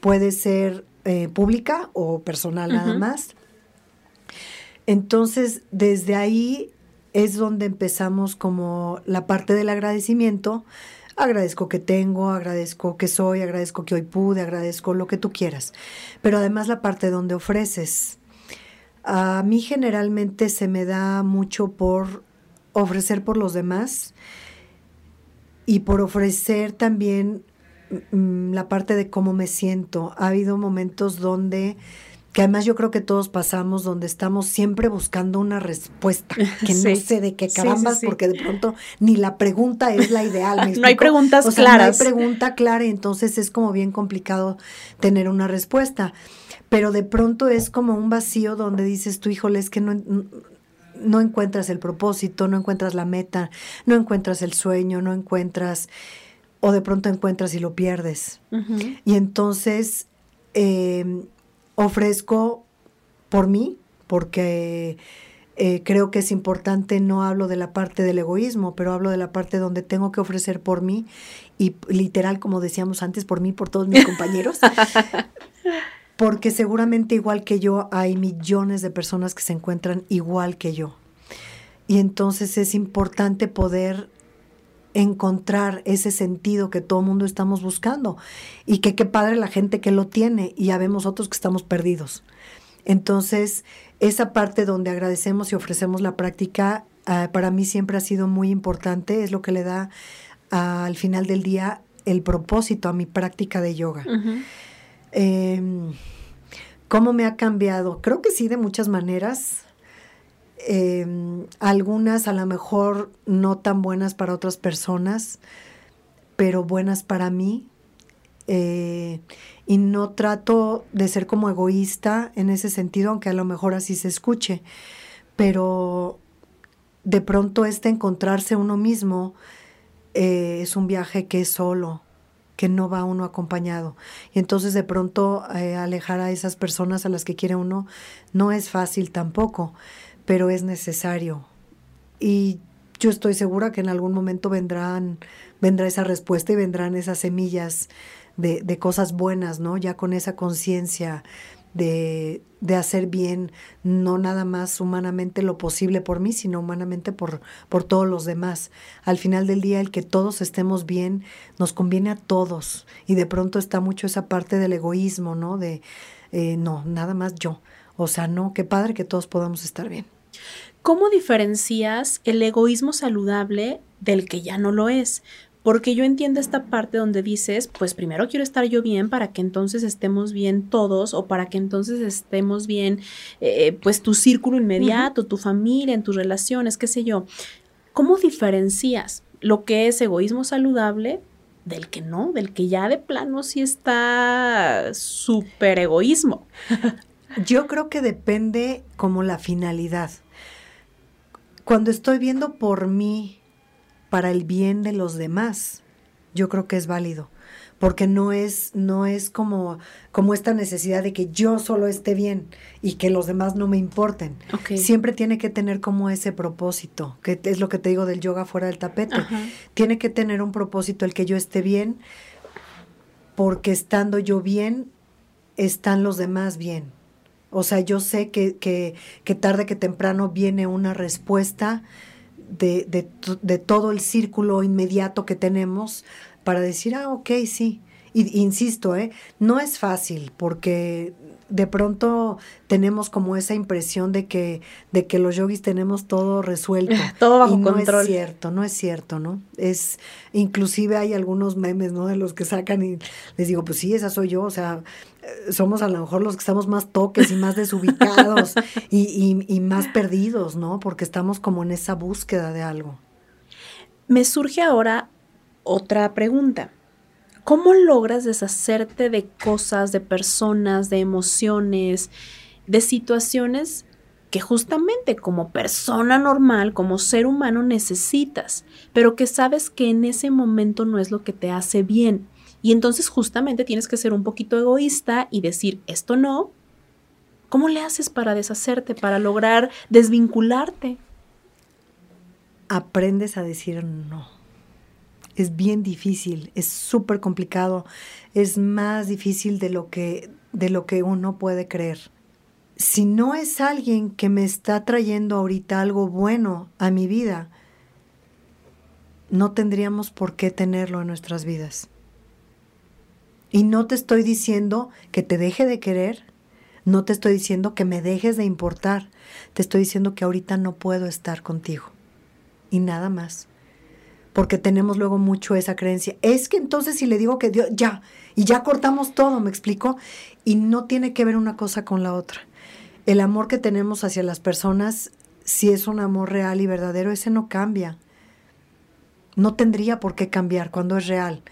S1: Puede ser eh, pública o personal nada más. Entonces, desde ahí es donde empezamos como la parte del agradecimiento. Agradezco que tengo, agradezco que soy, agradezco que hoy pude, agradezco lo que tú quieras. Pero además la parte donde ofreces. A mí generalmente se me da mucho por ofrecer por los demás y por ofrecer también mm, la parte de cómo me siento. Ha habido momentos donde que además yo creo que todos pasamos donde estamos siempre buscando una respuesta, [LAUGHS] que no sé de qué carambas, porque de pronto ni la pregunta es la ideal. [LAUGHS]
S2: no hay preguntas claras.
S1: No hay pregunta clara, y entonces es como bien complicado tener una respuesta. Pero de pronto es como un vacío donde dices tú, híjole, es que no, no encuentras el propósito, no encuentras la meta, no encuentras el sueño, no encuentras, o de pronto encuentras y lo pierdes. Y entonces... Eh, ofrezco por mí, porque eh, creo que es importante, no hablo de la parte del egoísmo, pero hablo de la parte donde tengo que ofrecer por mí y literal, como decíamos antes, por mí, por todos mis compañeros. [LAUGHS] porque seguramente igual que yo hay millones de personas que se encuentran igual que yo. Y entonces es importante poder encontrar ese sentido que todo mundo estamos buscando y que qué padre la gente que lo tiene y ya vemos otros que estamos perdidos. Entonces, esa parte donde agradecemos y ofrecemos la práctica, ah, para mí siempre ha sido muy importante, es lo que le da al final del día el propósito a mi práctica de yoga. Em, ¿Cómo me ha cambiado? Creo que sí, de muchas maneras. Em, algunas a lo mejor no tan buenas para otras personas, pero buenas para mí. Eh, y no trato de ser como egoísta en ese sentido, aunque a lo mejor así se escuche, pero de pronto este encontrarse uno mismo eh, es un viaje que es solo, que no va uno acompañado. Y entonces de pronto eh, alejar a esas personas a las que quiere uno no es fácil tampoco, pero es necesario. Y yo estoy segura que en algún momento vendrán, vendrá esa respuesta y vendrán esas semillas de, de cosas buenas, ¿no? Ya con esa conciencia de, de, hacer bien, no nada más humanamente lo posible por mí, sino humanamente por, por todos los demás. Al final del día, el que todos estemos bien nos conviene a todos. Y de pronto está mucho esa parte del egoísmo, ¿no? De, eh, no, nada más yo. O sea, no, qué padre que todos podamos estar bien.
S2: ¿Cómo diferencias el egoísmo saludable del que ya no lo es? Porque yo entiendo esta parte donde dices, pues primero quiero estar yo bien para que entonces estemos bien todos o para que entonces estemos bien, eh, pues tu círculo inmediato, tu familia, en tus relaciones, qué sé yo. ¿Cómo diferencias lo que es egoísmo saludable del que no, del que ya de plano sí está súper egoísmo? [LAUGHS]
S1: yo creo que depende como la finalidad. Cuando estoy viendo por mí para el bien de los demás, yo creo que es válido, porque no es no es como como esta necesidad de que yo solo esté bien y que los demás no me importen. Siempre tiene que tener como ese propósito, que es lo que te digo del yoga fuera del tapete. Tiene que tener un propósito el que yo esté bien, porque estando yo bien, están los demás bien. O sea, yo sé que, que, que tarde que temprano viene una respuesta de, de, de, todo el círculo inmediato que tenemos para decir, ah, ok, sí. Y, insisto, ¿eh? no es fácil porque de pronto tenemos como esa impresión de que, de que los yogis tenemos todo resuelto. [LAUGHS]
S2: todo bajo y
S1: no
S2: control.
S1: es cierto, no es cierto, ¿no? Es, inclusive hay algunos memes, ¿no? De los que sacan y les digo, pues sí, esa soy yo, o sea, somos a lo mejor los que estamos más toques y más desubicados [LAUGHS] y, y, y más perdidos, ¿no? Porque estamos como en esa búsqueda de algo.
S2: Me surge ahora otra pregunta. ¿Cómo logras deshacerte de cosas, de personas, de emociones, de situaciones que justamente como persona normal, como ser humano necesitas, pero que sabes que en ese momento no es lo que te hace bien? Y entonces justamente tienes que ser un poquito egoísta y decir, esto no. ¿Cómo le haces para deshacerte, para lograr desvincularte?
S1: Aprendes a decir no es bien difícil, es súper complicado, es más difícil de lo que de lo que uno puede creer. Si no es alguien que me está trayendo ahorita algo bueno a mi vida, no tendríamos por qué tenerlo en nuestras vidas. Y no te estoy diciendo que te deje de querer, no te estoy diciendo que me dejes de importar, te estoy diciendo que ahorita no puedo estar contigo. Y nada más porque tenemos luego mucho esa creencia. Es que entonces si le digo que Dios, ya, y ya cortamos todo, me explico, y no tiene que ver una cosa con la otra. El amor que tenemos hacia las personas, si es un amor real y verdadero, ese no cambia. No tendría por qué cambiar cuando es real.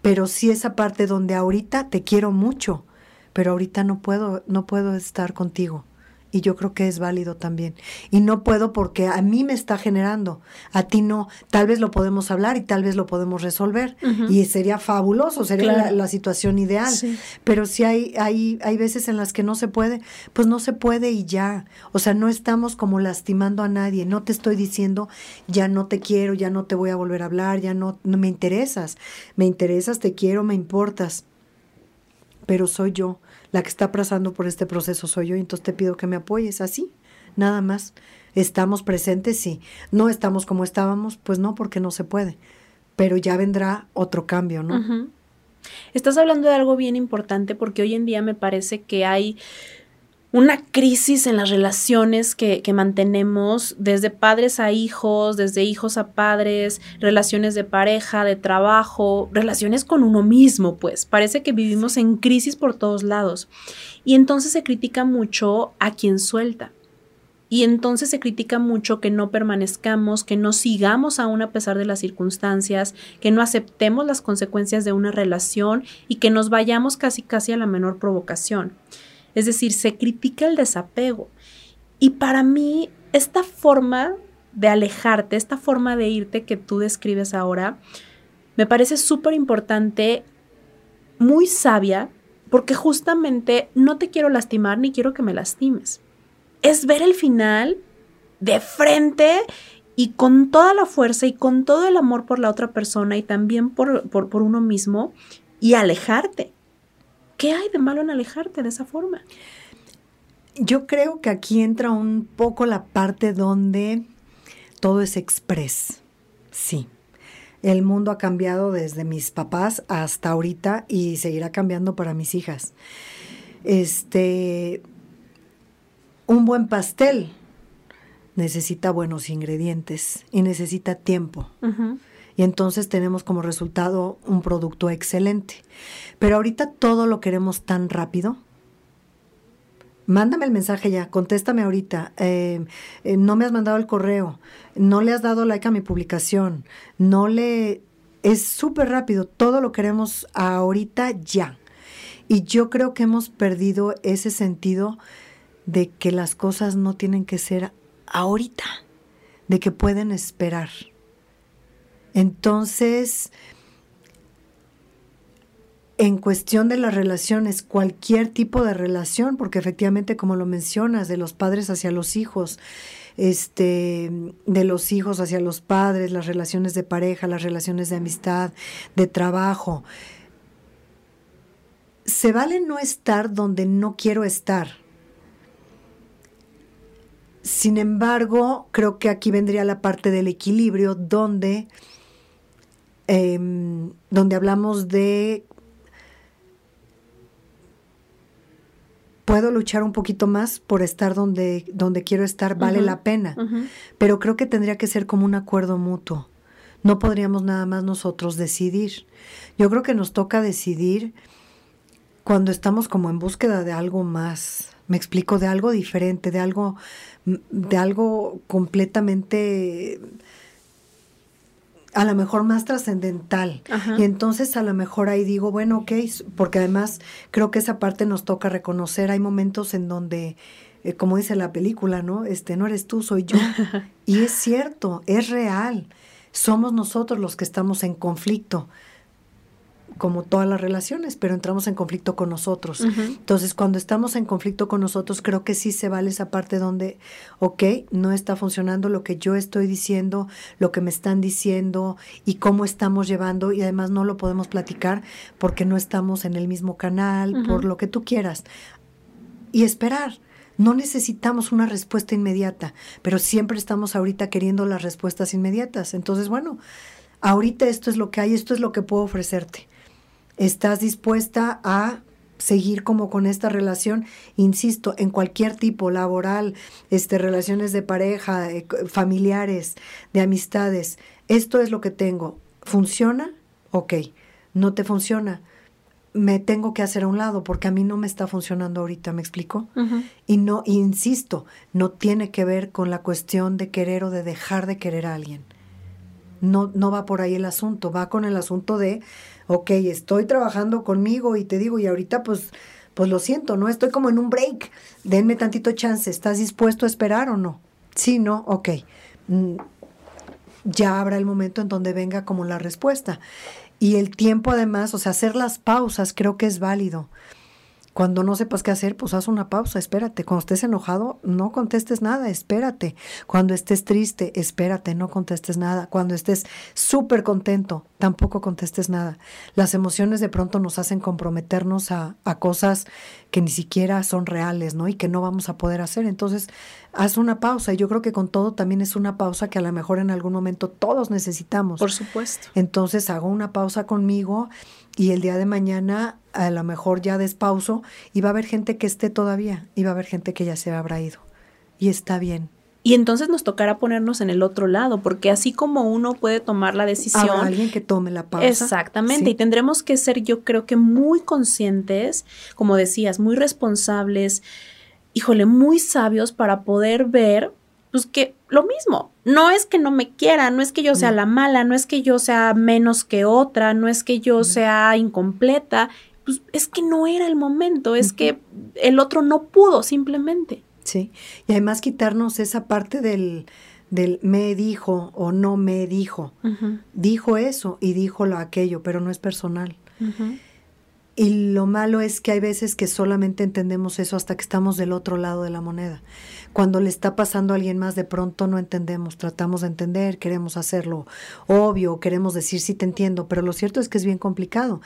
S1: Pero sí esa parte donde ahorita te quiero mucho, pero ahorita no puedo, no puedo estar contigo y yo creo que es válido también. Y no puedo porque a mí me está generando, a ti no. Tal vez lo podemos hablar y tal vez lo podemos resolver y sería fabuloso, sería la, situación ideal. Pero si hay, hay, hay veces en las que no se puede, pues no se puede y ya. O sea, no estamos como lastimando a nadie. No te estoy diciendo, ya no te quiero, ya no te voy a volver a hablar, ya no, no me interesas. Me interesas, te quiero, me importas. Pero soy yo la que está pasando por este proceso soy yo, y entonces te pido que me apoyes así, nada más. ¿Estamos presentes? Sí. ¿No estamos como estábamos? Pues no, porque no se puede. Pero ya vendrá otro cambio, ¿no?
S2: Estás hablando de algo bien importante porque hoy en día me parece que hay una crisis en las relaciones que, mantenemos desde padres a hijos, desde hijos a padres, relaciones de pareja, de trabajo, relaciones con uno mismo, pues parece que vivimos en crisis por todos lados. Y entonces se critica mucho a quien suelta. Y entonces se critica mucho que no permanezcamos, que no sigamos aún a pesar de las circunstancias, que no aceptemos las consecuencias de una relación y que nos vayamos casi casi a la menor provocación. Es decir, se critica el desapego. Y para mí, esta forma de alejarte, esta forma de irte que tú describes ahora, me parece súper importante muy sabia porque justamente no te quiero lastimar ni quiero que me lastimes. Es ver el final de frente y con toda la fuerza y con todo el amor por la otra persona y también por, por, uno mismo y alejarte. ¿Qué hay de malo en alejarte de esa forma?
S1: Yo creo que aquí entra un poco la parte donde todo es express. Sí. El mundo ha cambiado desde mis papás hasta ahorita y seguirá cambiando para mis hijas. Este, un buen pastel necesita buenos ingredientes y necesita tiempo. Y entonces tenemos como resultado un producto excelente. Pero ahorita todo lo queremos tan rápido. Mándame el mensaje ya, contéstame ahorita. Eh, eh, no me has mandado el correo, no le has dado like a mi publicación, no le... Es súper rápido, todo lo queremos ahorita ya. Y yo creo que hemos perdido ese sentido de que las cosas no tienen que ser ahorita, de que pueden esperar. Entonces, en cuestión de las relaciones, cualquier tipo de relación, porque efectivamente, como lo mencionas, de los padres hacia los hijos, este, de los hijos hacia los padres, las relaciones de pareja, las relaciones de amistad, de trabajo. Se vale no estar donde no quiero estar. Sin embargo, creo que aquí vendría la parte del equilibrio donde, em, donde hablamos de puedo luchar un poquito más por estar donde, donde quiero estar, vale la pena. Pero creo que tendría que ser como un acuerdo mutuo. No podríamos nada más nosotros decidir. Yo creo que nos toca decidir cuando estamos como en búsqueda de algo más. Me explico, de algo diferente, de algo de algo completamente a lo mejor más trascendental. Y entonces a lo mejor ahí digo, bueno, ok, porque además creo que esa parte nos toca reconocer. Hay momentos en donde, eh, como dice la película, ¿no? Este, no eres tú, soy yo. [LAUGHS] y es cierto, es real. Somos nosotros los que estamos en conflicto como todas las relaciones, pero entramos en conflicto con nosotros. Entonces, cuando estamos en conflicto con nosotros, creo que sí se vale esa parte donde, ok, no está funcionando lo que yo estoy diciendo, lo que me están diciendo y cómo estamos llevando, y además no lo podemos platicar porque no estamos en el mismo canal, por lo que tú quieras. Y esperar. No necesitamos una respuesta inmediata, pero siempre estamos ahorita queriendo las respuestas inmediatas. Entonces, bueno, ahorita esto es lo que hay, esto es lo que puedo ofrecerte estás dispuesta a seguir como con esta relación, insisto, en cualquier tipo, laboral, este, relaciones de pareja, eh, familiares, de amistades. Esto es lo que tengo. ¿Funciona? Ok. ¿No te funciona? Me tengo que hacer a un lado porque a mí no me está funcionando ahorita, ¿me explico? Y no, insisto, no tiene que ver con la cuestión de querer o de dejar de querer a alguien. No, no va por ahí el asunto, va con el asunto de ok, estoy trabajando conmigo y te digo, y ahorita pues, pues lo siento, ¿no? Estoy como en un break, denme tantito chance, ¿estás dispuesto a esperar o no? Sí, no, ok. Mm, ya habrá el momento en donde venga como la respuesta. Y el tiempo además, o sea, hacer las pausas creo que es válido. Cuando no sepas qué hacer, pues haz una pausa, espérate. Cuando estés enojado, no contestes nada, espérate. Cuando estés triste, espérate, no contestes nada. Cuando estés súper contento, tampoco contestes nada. Las emociones de pronto nos hacen comprometernos a, a, cosas que ni siquiera son reales, ¿no? Y que no vamos a poder hacer. Entonces, haz una pausa. Y yo creo que con todo también es una pausa que a lo mejor en algún momento todos necesitamos.
S2: Por supuesto.
S1: Entonces, hago una pausa conmigo y el día de mañana a lo mejor ya despauso y va a haber gente que esté todavía y va a haber gente que ya se habrá ido. Y está bien.
S2: Y entonces nos tocará ponernos en el otro lado, porque así como uno puede tomar la decisión.
S1: Habrá alguien que tome la pausa.
S2: Exactamente. Y tendremos que ser, yo creo que muy conscientes, como decías, muy responsables, híjole, muy sabios para poder ver pues que lo mismo, no es que no me quiera, no es que yo sea la mala, no es que yo sea menos que otra, no es que yo sea incompleta, pues es que no era el momento, es que el otro no pudo simplemente.
S1: Sí, y además quitarnos esa parte del, del me dijo o no me dijo. Dijo eso y dijo lo aquello, pero no es personal. Y lo malo es que hay veces que solamente entendemos eso hasta que estamos del otro lado de la moneda. Cuando le está pasando a alguien más, de pronto no entendemos, tratamos de entender, queremos hacerlo obvio, queremos decir sí te entiendo, pero lo cierto es que es bien complicado.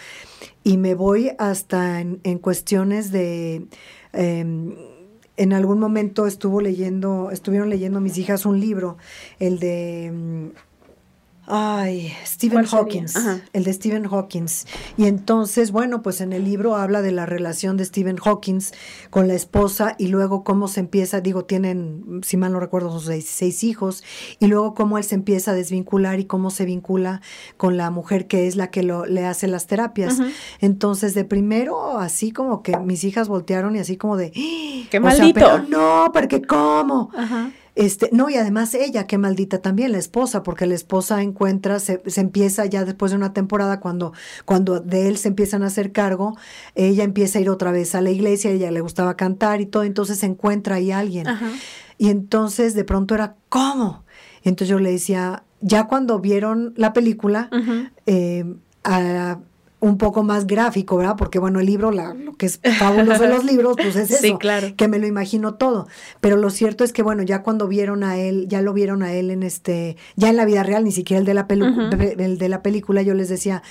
S1: Y me voy hasta en, cuestiones de... Em, en algún momento estuvo leyendo, estuvieron leyendo mis hijas un libro, el de em, Ay, Stephen Hawkins, el de Stephen Hawkings. Y entonces, bueno, pues en el libro habla de la relación de Stephen Hawkins con la esposa y luego cómo se empieza, digo, tienen, si mal no recuerdo, son seis, hijos, y luego cómo él se empieza a desvincular y cómo se vincula con la mujer que es la que lo, le hace las terapias. Entonces, de primero, así como que mis hijas voltearon y así como de.
S2: ¡qué [GASPS] maldito!
S1: no, porque ¿cómo? Ajá. Este, no, y además ella, qué maldita también, la esposa, porque la esposa encuentra, se, se, empieza ya después de una temporada, cuando, cuando de él se empiezan a hacer cargo, ella empieza a ir otra vez a la iglesia, ella le gustaba cantar y todo, entonces se encuentra ahí alguien. Y entonces de pronto era, ¿cómo? Entonces yo le decía, ya cuando vieron la película, eh, a, un poco más gráfico, ¿verdad? Porque bueno, el libro, la, lo que es fabuloso de los [LAUGHS] libros, pues es eso, claro. que me lo imagino todo. Pero lo cierto es que bueno, ya cuando vieron a él, ya lo vieron a él en este, ya en la vida real, ni siquiera el de la, el de la película, yo les decía,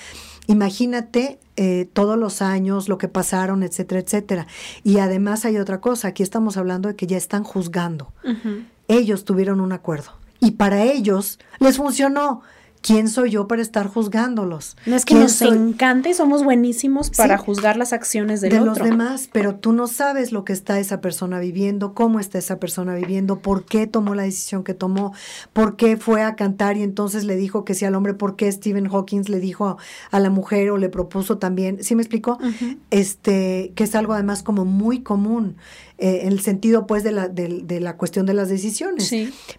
S1: imagínate eh, todos los años, lo que pasaron, etcétera, etcétera. Y además hay otra cosa, aquí estamos hablando de que ya están juzgando. Ellos tuvieron un acuerdo. Y para ellos les funcionó. ¿Quién soy yo para estar juzgándolos?
S2: No es que nos encanta y somos buenísimos para juzgar las acciones del
S1: de los demás, pero tú no sabes lo que está esa persona viviendo, cómo está esa persona viviendo, por qué tomó la decisión que tomó, por qué fue a cantar y entonces le dijo que sí al hombre, por qué Stephen Hawking le dijo a, la mujer o le propuso también, ¿sí me explico? Este, que es algo además como muy común. Eh, en el sentido pues de la, de, la cuestión de las decisiones,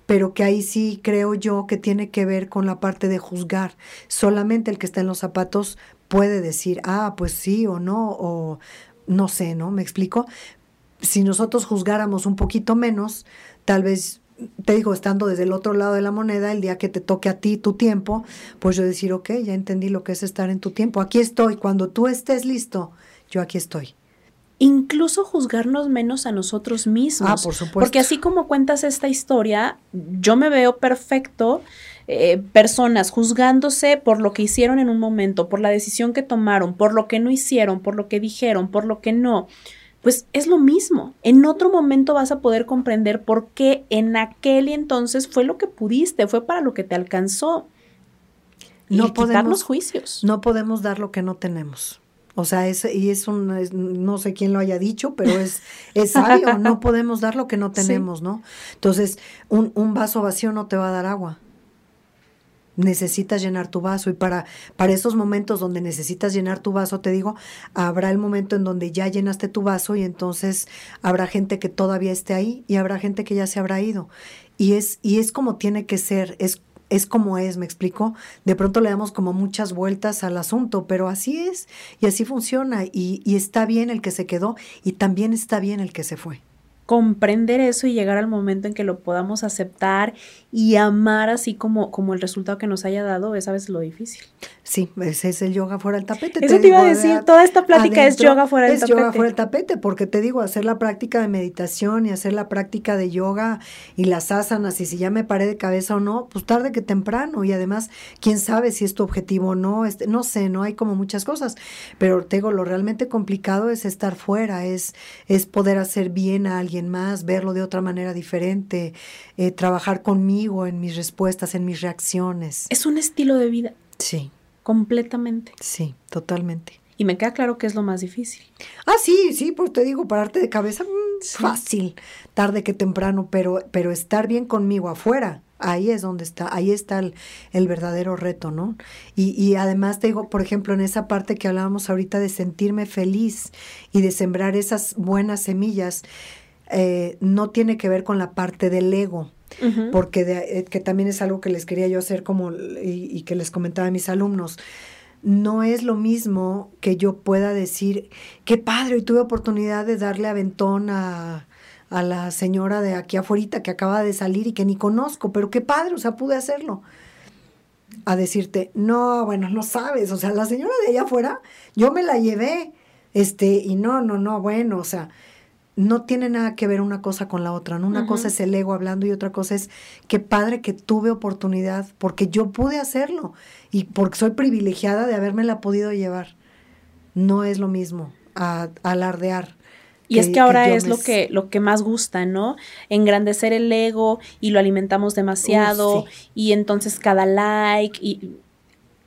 S1: pero que ahí sí creo yo que tiene que ver con la parte de juzgar. Solamente el que está en los zapatos puede decir, ah, pues sí o no, o no sé, ¿no? ¿Me explico? Si nosotros juzgáramos un poquito menos, tal vez te digo, estando desde el otro lado de la moneda, el día que te toque a ti tu tiempo, pues yo decir, ok, ya entendí lo que es estar en tu tiempo. Aquí estoy. Cuando tú estés listo, yo aquí estoy
S2: incluso juzgarnos menos a nosotros mismos.
S1: Ah, por supuesto.
S2: Porque así como cuentas esta historia, yo me veo perfecto. Eh, personas juzgándose por lo que hicieron en un momento, por la decisión que tomaron, por lo que no hicieron, por lo que dijeron, por lo que no, pues es lo mismo. En otro momento vas a poder comprender por qué en aquel entonces fue lo que pudiste, fue para lo que te alcanzó.
S1: no podemos,
S2: juicios.
S1: No podemos dar lo que no tenemos. O sea, es, y es un, no sé quién lo haya dicho, pero es, es sabio, no [LAUGHS] podemos dar lo que no tenemos, ¿no? Entonces, un, un vaso vacío no te va a dar agua necesitas llenar tu vaso y para, para esos momentos donde necesitas llenar tu vaso, te digo, habrá el momento en donde ya llenaste tu vaso y entonces habrá gente que todavía esté ahí y habrá gente que ya se habrá ido. Y es, y es como tiene que ser, es es como es, me explico. De pronto le damos como muchas vueltas al asunto, pero así es y así funciona y, y está bien el que se quedó y también está bien el que se fue
S2: comprender eso y llegar al momento en que lo podamos aceptar y amar así como, como el resultado que nos haya dado es a veces lo difícil.
S1: Sí, ese es el yoga fuera del tapete.
S2: Eso te, iba a decir, toda esta plática es yoga fuera del tapete.
S1: Es yoga fuera del tapete, porque te digo, hacer la práctica de meditación y hacer la práctica de yoga y las asanas, y si ya me paré de cabeza o no, pues tarde que temprano, y además, quién sabe si es tu objetivo o no, este, no sé, no hay como muchas cosas, pero te digo, lo realmente complicado es estar fuera, es, es poder hacer bien a alguien más, verlo de otra manera diferente, eh, trabajar conmigo en mis respuestas, en mis reacciones.
S2: Es un estilo de vida.
S1: Sí
S2: completamente.
S1: Sí, totalmente.
S2: Y me queda claro que es lo más difícil.
S1: Ah, sí, sí, pues te digo, pararte de cabeza, mm, fácil, tarde que temprano, pero, pero estar bien conmigo afuera, ahí es donde está, ahí está el, verdadero reto, ¿no? Y, y, además te digo, por ejemplo, en esa parte que hablábamos ahorita de sentirme feliz y de sembrar esas buenas semillas, eh, no tiene que ver con la parte del ego, porque eh, que también es algo que les quería yo hacer como y, que les comentaba a mis alumnos. No es lo mismo que yo pueda decir, qué padre, y tuve oportunidad de darle aventón a, a la señora de aquí afuera que acaba de salir y que ni conozco, pero qué padre, o sea, pude hacerlo. A decirte, no, bueno, no sabes, o sea, la señora de allá afuera, yo me la llevé, Este, y no, no, no, bueno, o sea, no tiene nada que ver una cosa con la otra, ¿no? Una cosa es el ego hablando y otra cosa es qué padre que tuve oportunidad, porque yo pude hacerlo y porque soy privilegiada de habérmela podido llevar. No es lo mismo a, alardear.
S2: Y es que ahora es lo que, lo que más gusta, ¿no? Engrandecer el ego y lo alimentamos demasiado y entonces cada like y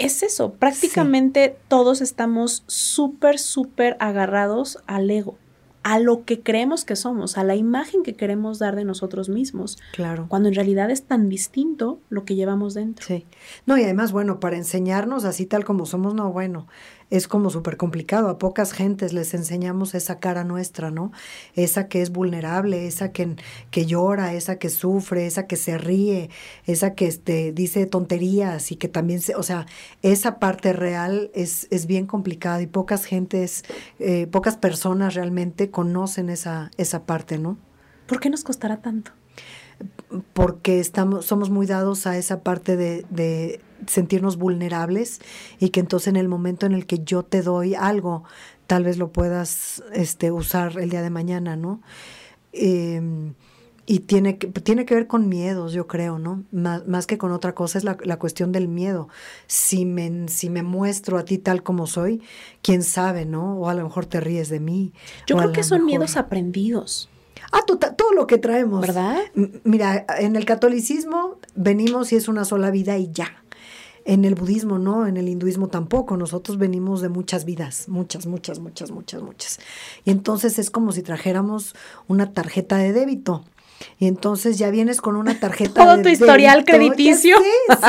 S2: es eso, prácticamente todos estamos súper, súper agarrados al ego, a lo que creemos que somos, a la imagen que queremos dar de nosotros mismos.
S1: Claro.
S2: Cuando en realidad es tan distinto lo que llevamos dentro.
S1: Sí. No, y además, bueno, para enseñarnos así tal como somos, no, bueno, es como súper complicado. A pocas gentes les enseñamos esa cara nuestra, ¿no? Esa que es vulnerable, esa que, que llora, esa que sufre, esa que se ríe, esa que este, dice tonterías y que también, se, o sea, esa parte real es, es bien complicada y pocas gentes, eh, pocas personas realmente conocen esa, esa parte, ¿no?
S2: ¿Por qué nos costará tanto?
S1: Porque estamos, somos muy dados a esa parte de, de, sentirnos vulnerables y que entonces en el momento en el que yo te doy algo, tal vez lo puedas este, usar el día de mañana, ¿no? Em, y tiene que, tiene que ver con miedos, yo creo, ¿no? Más, más que con otra cosa es la, la, cuestión del miedo. Si me, si me muestro a ti tal como soy, quién sabe, ¿no? O a lo mejor te ríes de mí.
S2: Yo creo que son miedos aprendidos.
S1: Ah, todo lo que traemos.
S2: ¿Verdad?
S1: mira, en el catolicismo venimos y es una sola vida y ya. En el budismo no, en el hinduismo tampoco. Nosotros venimos de muchas vidas, muchas, muchas, muchas, muchas, muchas. Y entonces es como si trajéramos una tarjeta de débito. Y entonces ya vienes con una tarjeta
S2: Todo tu historial crediticio.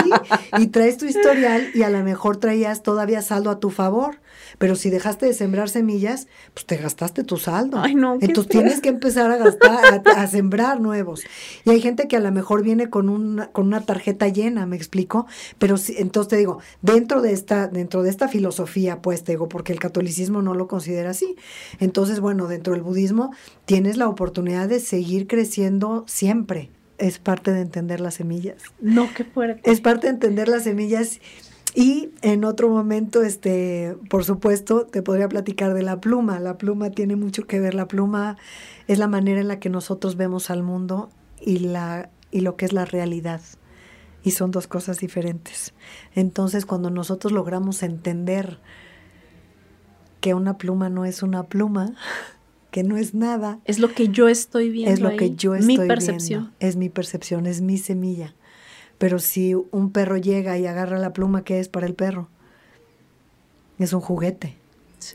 S1: sí, y traes tu historial y a lo mejor traías todavía saldo a tu favor. Pero si dejaste de sembrar semillas, pues te gastaste tu saldo.
S2: Ay, no,
S1: Entonces tienes que empezar a gastar, a, sembrar nuevos. Y hay gente que a lo mejor viene con una, con una tarjeta llena, ¿me explico? Pero si, entonces te digo, dentro de esta, dentro de esta filosofía, pues te digo, porque el catolicismo no lo considera así. Entonces, bueno, dentro del budismo tienes la oportunidad de seguir creciendo siempre. Es parte de entender las semillas.
S2: No, qué fuerte.
S1: Es parte de entender las semillas y en otro momento, este, por supuesto, te podría platicar de la pluma. La pluma tiene mucho que ver. La pluma es la manera en la que nosotros vemos al mundo y, la, y lo que es la realidad. Y son dos cosas diferentes. Entonces, cuando nosotros logramos entender que una pluma no es una pluma, [LAUGHS] que no es nada.
S2: Es lo que yo estoy viendo.
S1: Es lo que yo estoy mi percepción. Es mi percepción, es mi semilla. Pero si un perro llega y agarra la pluma, ¿qué es para el perro? Es un juguete.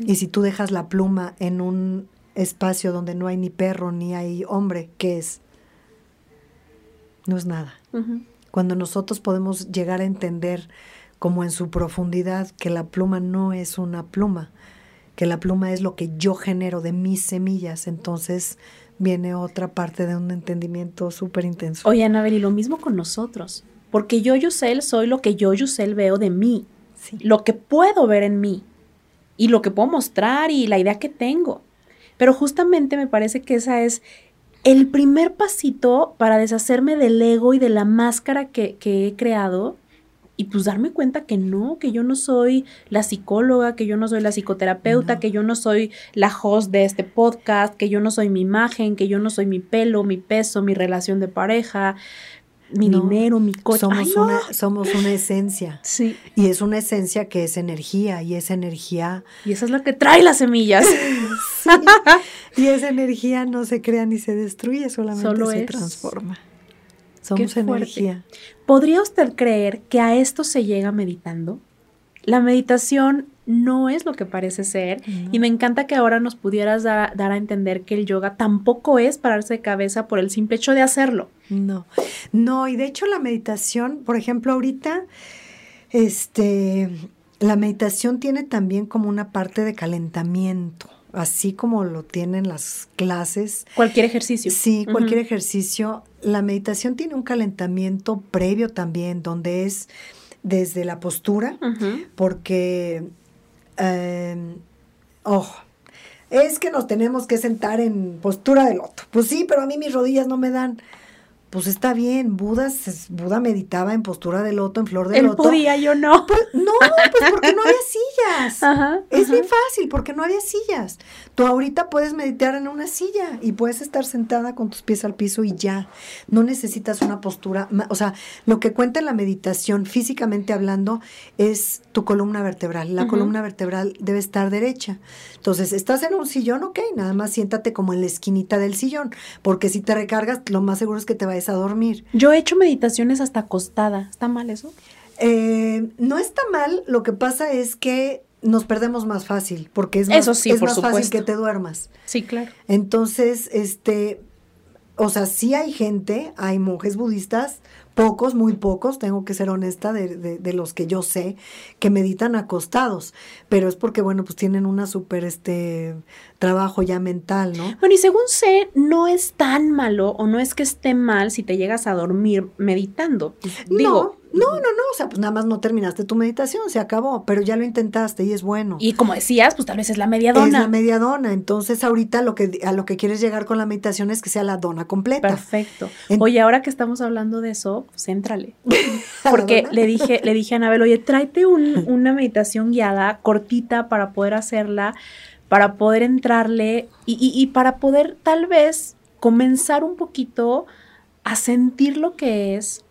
S1: Y si tú dejas la pluma en un espacio donde no hay ni perro ni hay hombre, ¿qué es? No es nada. Cuando nosotros podemos llegar a entender como en su profundidad que la pluma no es una pluma, que la pluma es lo que yo genero de mis semillas, entonces viene otra parte de un entendimiento súper intenso.
S2: Oye, Anabel, y lo mismo con nosotros. Porque yo, Yusel, soy lo que yo, Yusel, veo de mí. Lo que puedo ver en mí. Y lo que puedo mostrar y la idea que tengo. Pero justamente me parece que esa es el primer pasito para deshacerme del ego y de la máscara que, he creado y pues darme cuenta que no, que yo no soy la psicóloga, que yo no soy la psicoterapeuta, que yo no soy la host de este podcast, que yo no soy mi imagen, que yo no soy mi pelo, mi peso, mi relación de pareja, mi dinero, mi coche.
S1: Somos, una, somos una esencia. [LAUGHS]
S2: Sí.
S1: Y es una esencia que es energía, y esa energía.
S2: Y esa es lo que trae las semillas. [LAUGHS]
S1: Y esa energía no se crea ni se destruye, solamente se transforma. Somos energía.
S2: ¿Podría usted creer que a esto se llega meditando? La meditación no es lo que parece ser. Y me encanta que ahora nos pudieras dar, a entender que el yoga tampoco es pararse de cabeza por el simple hecho de hacerlo.
S1: No, no, y de hecho la meditación, por ejemplo, ahorita, este, la meditación tiene también como una parte de calentamiento así como lo tienen las clases.
S2: Cualquier ejercicio.
S1: Sí, cualquier ejercicio. La meditación tiene un calentamiento previo también, donde es desde la postura, porque ojo, es que nos tenemos que sentar en postura de loto. Pues sí, pero a mí mis rodillas no me dan. Pues está bien, Buda, Buda meditaba en postura de loto, en flor de
S2: Él
S1: loto.
S2: podía, yo no.
S1: Pues, no, pues porque no había sillas. [LAUGHS] Ajá, es bien fácil, porque no había sillas. Tú ahorita puedes meditar en una silla y puedes estar sentada con tus pies al piso y ya. No necesitas una postura, o sea, lo que cuenta en la meditación, físicamente hablando, es tu columna vertebral. La columna vertebral debe estar derecha. Entonces, estás en un sillón, ok, nada más siéntate como en la esquinita del sillón, porque si te recargas, lo más seguro es que te a dormir.
S2: Yo he hecho meditaciones hasta acostada. ¿Está mal eso?
S1: Eh, no está mal, lo que pasa es que nos perdemos más fácil, porque es más,
S2: Eso sí,
S1: es
S2: por
S1: más fácil que te duermas.
S2: Sí, claro.
S1: Entonces, este, o sea, sí hay gente, hay monjes budistas, pocos, muy pocos, tengo que ser honesta, de, de, de los que yo sé, que meditan acostados, pero es porque, bueno, pues tienen una súper, este, trabajo ya mental, ¿no?
S2: Bueno, y según sé, no es tan malo o no es que esté mal si te llegas a dormir meditando. Digo,
S1: no, no, no, no, o sea, pues nada más no terminaste tu meditación, se acabó, pero ya lo intentaste y es bueno.
S2: Y como decías, pues tal vez es la media dona.
S1: Es la media dona, entonces ahorita lo que a lo que quieres llegar con la meditación es que sea la dona completa.
S2: Perfecto. En oye, ahora que estamos hablando de eso, pues éntrale. [LAUGHS] Porque le dije, le dije a Anabel, oye, tráete un, una meditación guiada, cortita, para poder hacerla, para poder entrarle y, y, y para poder tal vez comenzar un poquito a sentir lo que es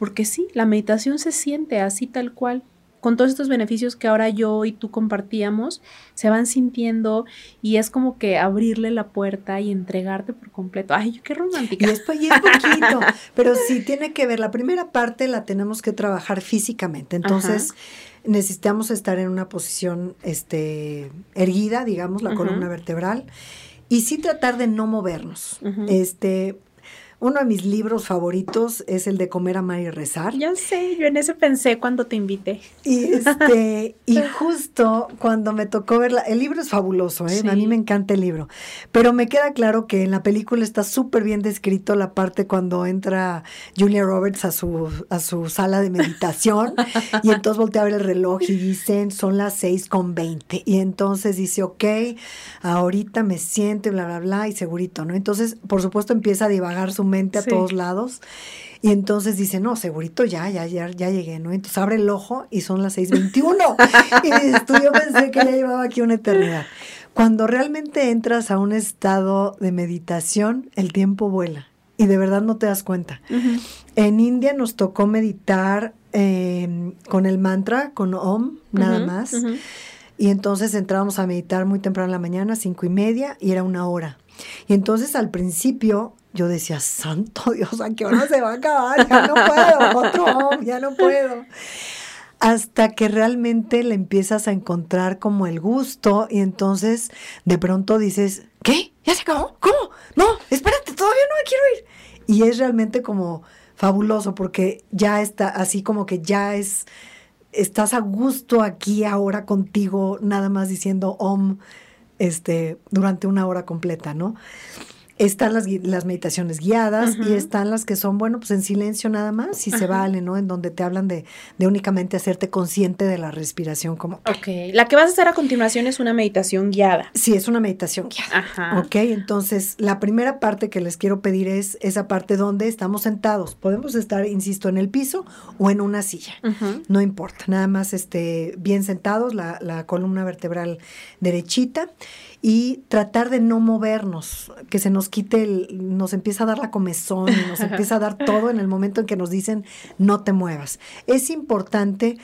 S2: porque sí, la meditación se siente así tal cual. Con todos estos beneficios que ahora yo y tú compartíamos, se van sintiendo y es como que abrirle la puerta y entregarte por completo. Ay, qué romántica.
S1: Y es, y es poquito, [LAUGHS] pero sí tiene que ver. La primera parte la tenemos que trabajar físicamente. Entonces, Ajá. necesitamos estar en una posición este, erguida, digamos, la Ajá. columna vertebral, y sí tratar de no movernos. Este, uno de mis libros favoritos es el de Comer, Amar y Rezar.
S2: Ya sé, yo en ese pensé cuando te invité.
S1: Y, este, [LAUGHS] y justo cuando me tocó verla, el libro es fabuloso, ¿eh? Sí. a mí me encanta el libro, pero me queda claro que en la película está súper bien descrito la parte cuando entra Julia Roberts a su, a su sala de meditación y [LAUGHS] entonces voltea a ver el reloj y dicen son las seis con veinte y entonces dice, ok, ahorita me siento y bla, bla, bla y segurito, ¿no? Entonces, por supuesto, empieza a divagar su mente a sí. todos lados. Y entonces dice, no, segurito ya, ya, ya, ya llegué, ¿no? Entonces abre el ojo y son las 6.21. [LAUGHS] y dices, tú, yo pensé que ya llevaba aquí una eternidad. Cuando realmente entras a un estado de meditación, el tiempo vuela y de verdad no te das cuenta. Uh -huh. En India nos tocó meditar eh, con el mantra, con Om, nada uh -huh, más. Uh -huh. Y entonces entrábamos a meditar muy temprano en la mañana, cinco y media, y era una hora. Y entonces al principio yo decía, santo Dios, ¿a qué hora se va a acabar? Ya no puedo, otro, ya no puedo. Hasta que realmente le empiezas a encontrar como el gusto y entonces de pronto dices, ¿qué? ¿Ya se acabó? ¿Cómo? No, espérate, todavía no me quiero ir. Y es realmente como fabuloso porque ya está así como que ya es, estás a gusto aquí ahora contigo, nada más diciendo om este, durante una hora completa, ¿no? Están las, las meditaciones guiadas uh -huh. y están las que son, bueno, pues en silencio nada más, si uh -huh. se vale, ¿no? En donde te hablan de, de, únicamente hacerte consciente de la respiración como
S2: Ok, la que vas a hacer a continuación es una meditación guiada.
S1: Sí, es una meditación guiada.
S2: Ajá.
S1: Ok, entonces la primera parte que les quiero pedir es esa parte donde estamos sentados. Podemos estar, insisto, en el piso o en una silla, uh -huh. no importa, nada más este, bien sentados, la, la columna vertebral derechita y tratar de no movernos, que se nos quite, el, nos empieza a dar la comezón, nos [LAUGHS] empieza a dar todo en el momento en que nos dicen no te muevas. Es importante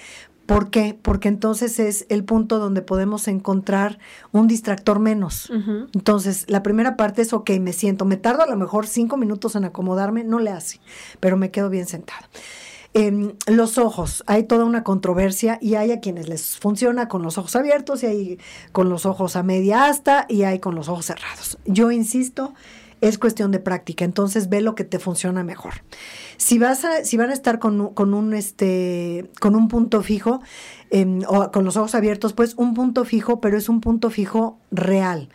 S1: ¿Por qué? Porque entonces es el punto donde podemos encontrar un distractor menos. Uh -huh. Entonces, la primera parte es, ok, me siento, me tardo a lo mejor cinco minutos en acomodarme, no le hace, pero me quedo bien sentada. Los ojos, hay toda una controversia y hay a quienes les funciona con los ojos abiertos y hay con los ojos a media asta y hay con los ojos cerrados. Yo insisto, es cuestión de práctica, entonces ve lo que te funciona mejor. Si vas a, si van a estar con, con un este, con un punto fijo, o con los ojos abiertos, pues un punto fijo, pero es un punto fijo real.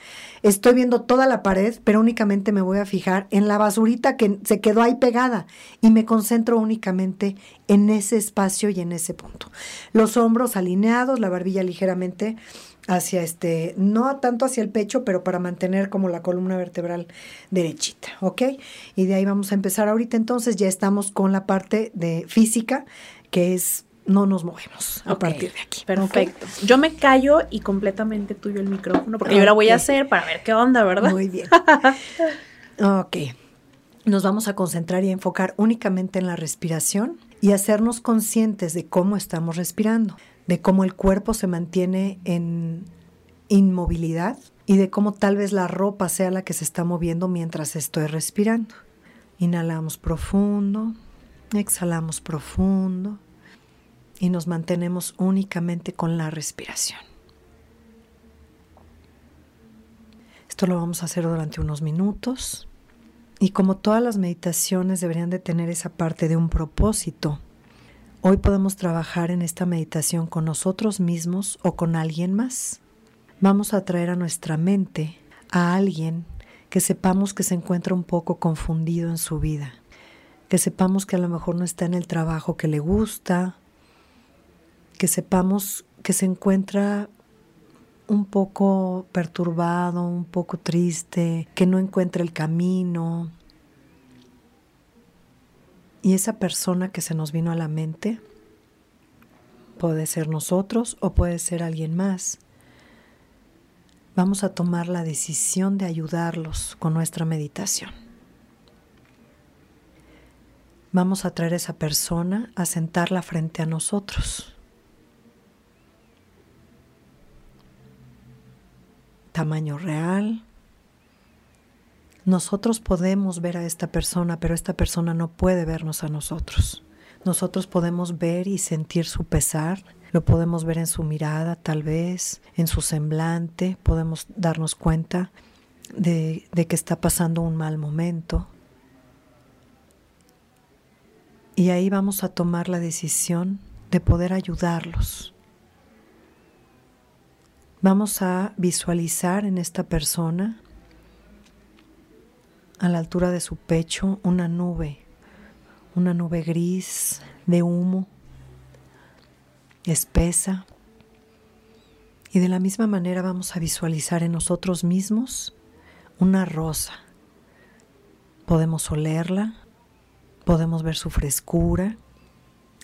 S1: Estoy viendo toda la pared, pero únicamente me voy a fijar en la basurita que se quedó ahí pegada y me concentro únicamente en ese espacio y en ese punto. Los hombros alineados, la barbilla ligeramente hacia este, no tanto hacia el pecho, pero para mantener como la columna vertebral derechita, ¿ok? Y de ahí vamos a empezar ahorita. Entonces ya estamos con la parte de física, que es no nos movemos a partir de aquí.
S2: Perfecto. Yo me callo y completamente tuyo el micrófono, porque yo la voy a hacer para ver qué onda, ¿verdad?
S1: Muy bien. [LAUGHS] ok. Nos vamos a concentrar y enfocar únicamente en la respiración y hacernos conscientes de cómo estamos respirando, de cómo el cuerpo se mantiene en inmovilidad y de cómo tal vez la ropa sea la que se está moviendo mientras estoy respirando. Inhalamos profundo, exhalamos profundo y nos mantenemos únicamente con la respiración. Esto lo vamos a hacer durante unos minutos y como todas las meditaciones deberían de tener esa parte de un propósito, hoy podemos trabajar en esta meditación con nosotros mismos o con alguien más. Vamos a traer a nuestra mente a alguien que sepamos que se encuentra un poco confundido en su vida, que sepamos que a lo mejor no está en el trabajo que le gusta, que sepamos que se encuentra un poco perturbado, un poco triste, que no encuentra el camino. Y esa persona que se nos vino a la mente puede ser nosotros o puede ser alguien más. Vamos a tomar la decisión de ayudarlos con nuestra meditación. Vamos a traer a esa persona a sentarla frente a nosotros. Tamaño real. Nosotros podemos ver a esta persona, pero esta persona no puede vernos a nosotros. Nosotros podemos ver y sentir su pesar, lo podemos ver en su mirada tal vez, en su semblante, podemos darnos cuenta de, de que está pasando un mal momento. Y ahí vamos a tomar la decisión de poder ayudarlos, Vamos a visualizar en esta persona, a la altura de su pecho, una nube, una nube gris de humo, espesa. Y de la misma manera vamos a visualizar en nosotros mismos una rosa. Podemos olerla, podemos ver su frescura.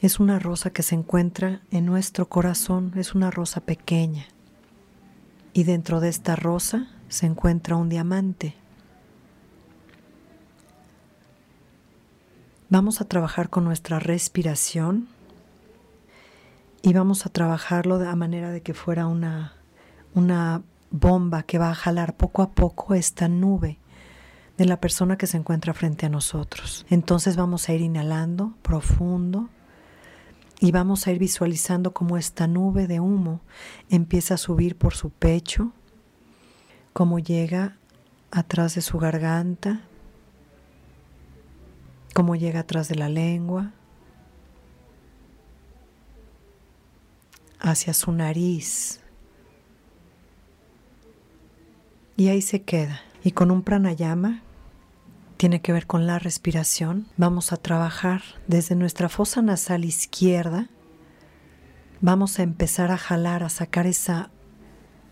S1: Es una rosa que se encuentra en nuestro corazón, es una rosa pequeña y dentro de esta rosa se encuentra un diamante. Vamos a trabajar con nuestra respiración y vamos a trabajarlo de la manera de que fuera una, una bomba que va a jalar poco a poco esta nube de la persona que se encuentra frente a nosotros. Entonces vamos a ir inhalando profundo y vamos a ir visualizando cómo esta nube de humo empieza a subir por su pecho, cómo llega atrás de su garganta, cómo llega atrás de la lengua, hacia su nariz. Y ahí se queda. Y con un pranayama tiene que ver con la respiración. Vamos a trabajar desde nuestra fosa nasal izquierda. Vamos a empezar a jalar, a sacar esa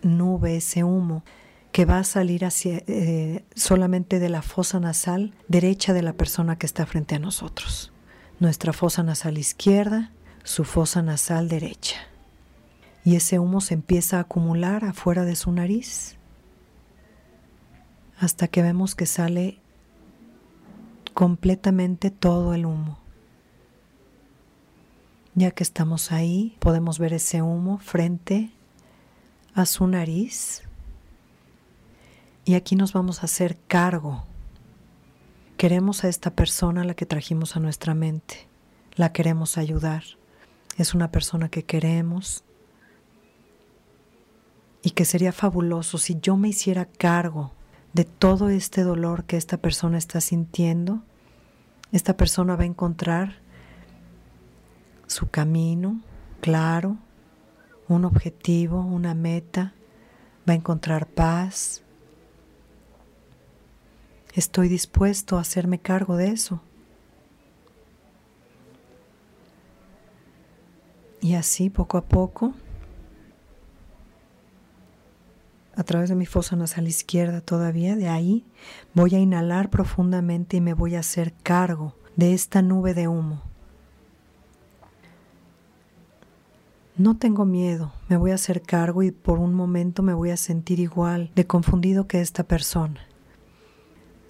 S1: nube, ese humo que va a salir hacia, eh, solamente de la fosa nasal derecha de la persona que está frente a nosotros. Nuestra fosa nasal izquierda, su fosa nasal derecha. Y ese humo se empieza a acumular afuera de su nariz hasta que vemos que sale completamente todo el humo. Ya que estamos ahí, podemos ver ese humo frente a su nariz. Y aquí nos vamos a hacer cargo. Queremos a esta persona a la que trajimos a nuestra mente. La queremos ayudar. Es una persona que queremos. Y que sería fabuloso si yo me hiciera cargo de todo este dolor que esta persona está sintiendo, esta persona va a encontrar su camino claro, un objetivo, una meta, va a encontrar paz. Estoy dispuesto a hacerme cargo de eso. Y así, poco a poco, través de mi fosa nasal izquierda todavía, de ahí voy a inhalar profundamente y me voy a hacer cargo de esta nube de humo. No tengo miedo, me voy a hacer cargo y por un momento me voy a sentir igual de confundido que esta persona.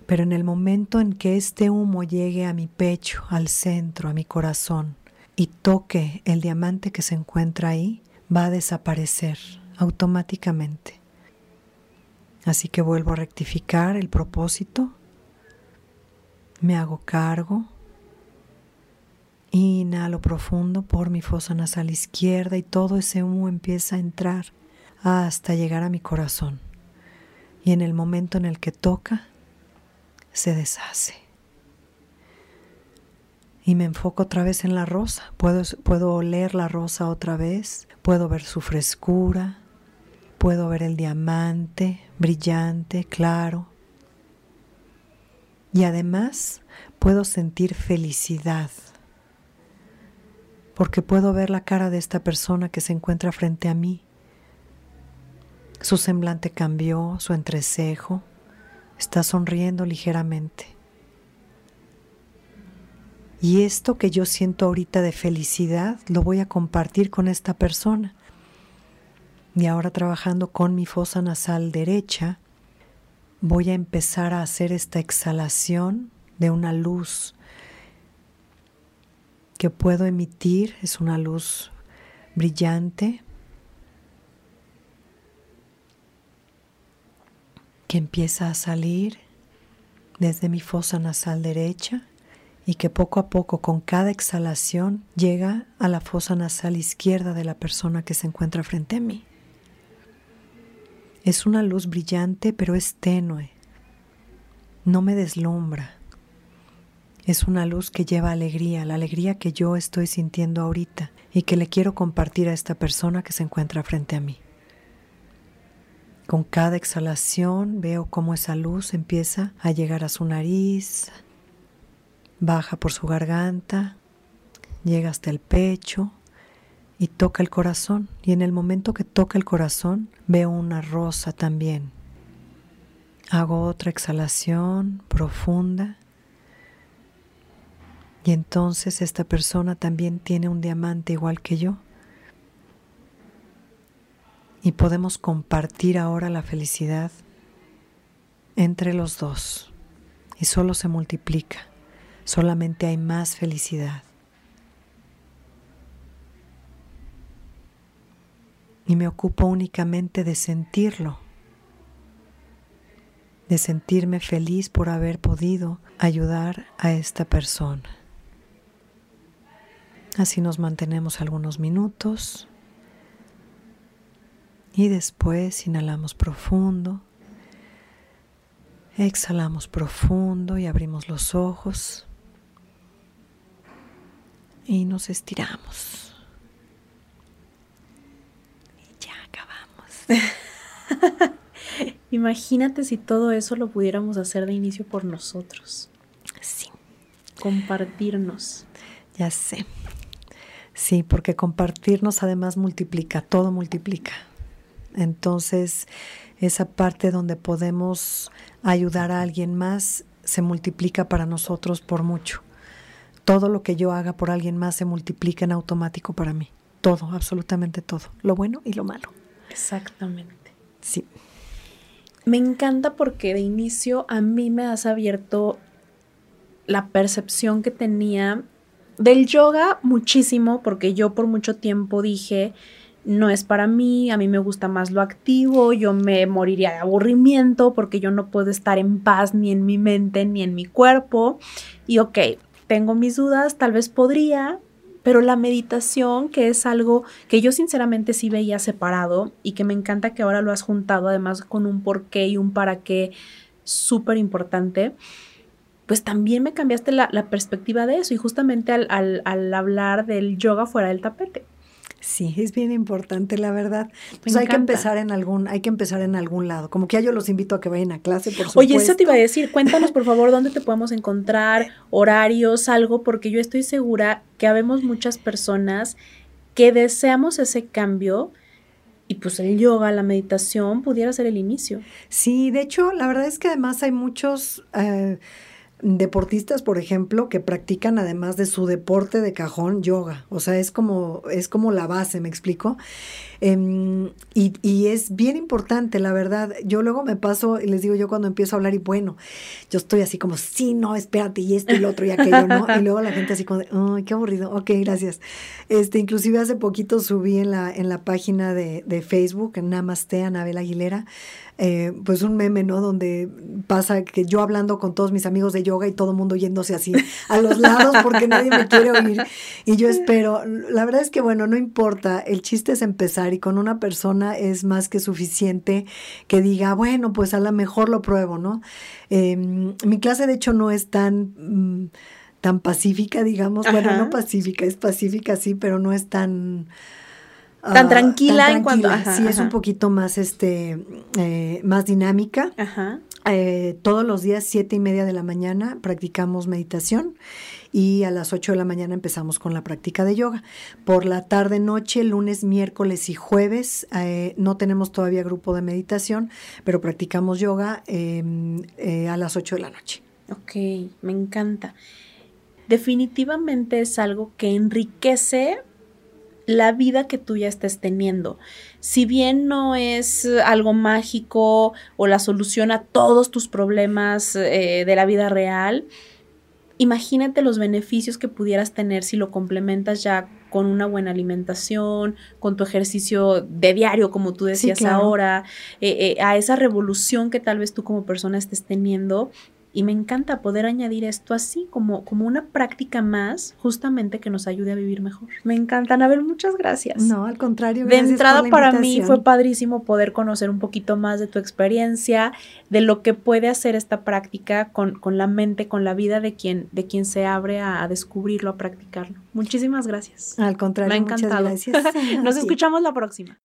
S1: Pero en el momento en que este humo llegue a mi pecho, al centro, a mi corazón, y toque el diamante que se encuentra ahí, va a desaparecer automáticamente. Así que vuelvo a rectificar el propósito, me hago cargo, inhalo profundo por mi fosa nasal izquierda y todo ese humo empieza a entrar hasta llegar a mi corazón. Y en el momento en el que toca, se deshace. Y me enfoco otra vez en la rosa. Puedo, puedo oler la rosa otra vez, puedo ver su frescura, Puedo ver el diamante brillante, claro. Y además puedo sentir felicidad, porque puedo ver la cara de esta persona que se encuentra frente a mí. Su semblante cambió, su entrecejo, está sonriendo ligeramente. Y esto que yo siento ahorita de felicidad lo voy a compartir con esta persona y ahora trabajando con mi fosa nasal derecha, voy a empezar a hacer esta exhalación de una luz que puedo emitir. Es una luz brillante que empieza a salir desde mi fosa nasal derecha y que poco a poco con cada exhalación llega a la fosa nasal izquierda de la persona que se encuentra frente a mí. Es una luz brillante, pero es tenue. No me deslumbra. Es una luz que lleva alegría, la alegría que yo estoy sintiendo ahorita y que le quiero compartir a esta persona que se encuentra frente a mí. Con cada exhalación veo cómo esa luz empieza a llegar a su nariz, baja por su garganta, llega hasta el pecho, y toca el corazón. Y en el momento que toca el corazón, veo una rosa también. Hago otra exhalación profunda. Y entonces esta persona también tiene un diamante igual que yo. Y podemos compartir ahora la felicidad entre los dos. Y solo se multiplica. Solamente hay más felicidad. Y me ocupo únicamente de sentirlo, de sentirme feliz por haber podido ayudar a esta persona. Así nos mantenemos algunos minutos y después inhalamos profundo, exhalamos profundo y abrimos los ojos y nos estiramos. [LAUGHS]
S2: Imagínate si todo eso lo pudiéramos hacer de inicio por nosotros.
S1: Sí.
S2: Compartirnos.
S1: Ya sé. Sí, porque compartirnos además multiplica, todo multiplica. Entonces, esa parte donde podemos ayudar a alguien más se multiplica para nosotros por mucho. Todo lo que yo haga por alguien más se multiplica en automático para mí. Todo, absolutamente todo. Lo bueno y lo malo.
S2: Exactamente.
S1: Sí.
S2: Me encanta porque de inicio a mí me has abierto la percepción que tenía del yoga muchísimo, porque yo por mucho tiempo dije, no es para mí, a mí me gusta más lo activo, yo me moriría de aburrimiento porque yo no puedo estar en paz ni en mi mente ni en mi cuerpo. Y ok, tengo mis dudas, tal vez podría, pero la meditación, que es algo que yo sinceramente sí veía separado y que me encanta que ahora lo has juntado además con un porqué y un para qué súper importante, pues también me cambiaste la, perspectiva de eso y justamente al hablar del yoga fuera del tapete.
S1: Sí, es bien importante, la verdad. Pues hay que empezar en algún, hay que empezar en algún lado. Como que ya yo los invito a que vayan a clase, por supuesto.
S2: Oye, eso te iba a decir. Cuéntanos, por favor, dónde te podemos encontrar, [LAUGHS] horarios, algo, porque yo estoy segura que habemos muchas personas que deseamos ese cambio y pues el yoga, la meditación pudiera ser el inicio.
S1: Sí, de hecho, la verdad es que además hay muchos... Eh, deportistas, por ejemplo, que practican además de su deporte de cajón yoga. O sea, es como, es como la base, ¿me explico? Em, y, y, es bien importante, la verdad. Yo luego me paso y les digo yo cuando empiezo a hablar y bueno, yo estoy así como, sí, no, espérate, y esto y lo otro y aquello, ¿no? Y luego la gente así como, ay, qué aburrido. Ok, gracias. Este, inclusive hace poquito subí en la, en la página de, de Facebook, Namaste, Anabel Aguilera, eh, pues un meme, ¿no? Donde pasa que yo hablando con todos mis amigos de yoga y todo el mundo yéndose así a los lados porque nadie me quiere oír. Y yo espero, la verdad es que bueno, no importa, el chiste es empezar y con una persona es más que suficiente que diga, bueno, pues a lo mejor lo pruebo, ¿no? Em, mi clase de hecho no es tan... Mm, tan pacífica, digamos, bueno, no pacífica, es pacífica sí, pero no es tan
S2: tan, tranquila en cuanto
S1: sí es un poquito más este eh, más dinámica. Eh, todos los días siete y media de la mañana practicamos meditación y a las ocho de la mañana empezamos con la práctica de yoga. Por la tarde noche lunes miércoles y jueves eh, no tenemos todavía grupo de meditación pero practicamos yoga em, a las ocho de la noche.
S2: Ok, me encanta. Definitivamente es algo que enriquece la vida que tú ya estés teniendo. Si bien no es algo mágico o la solución a todos tus problemas eh, de la vida real, imagínate los beneficios que pudieras tener si lo complementas ya con una buena alimentación, con tu ejercicio de diario, como tú decías ahora, eh, eh, a esa revolución que tal vez tú como persona estés teniendo y me encanta poder añadir esto así como, como una práctica más, justamente que nos ayude a vivir mejor. Me encantan. A ver, muchas gracias.
S1: No, al contrario.
S2: De entrada para mí fue padrísimo poder conocer un poquito más de tu experiencia, de lo que puede hacer esta práctica con, con la mente, con la vida de quien, de quien se abre a, descubrirlo, a practicarlo. Muchísimas gracias.
S1: Al contrario,
S2: me ha encantado.
S1: Muchas gracias. [LAUGHS]
S2: Nos escuchamos la próxima.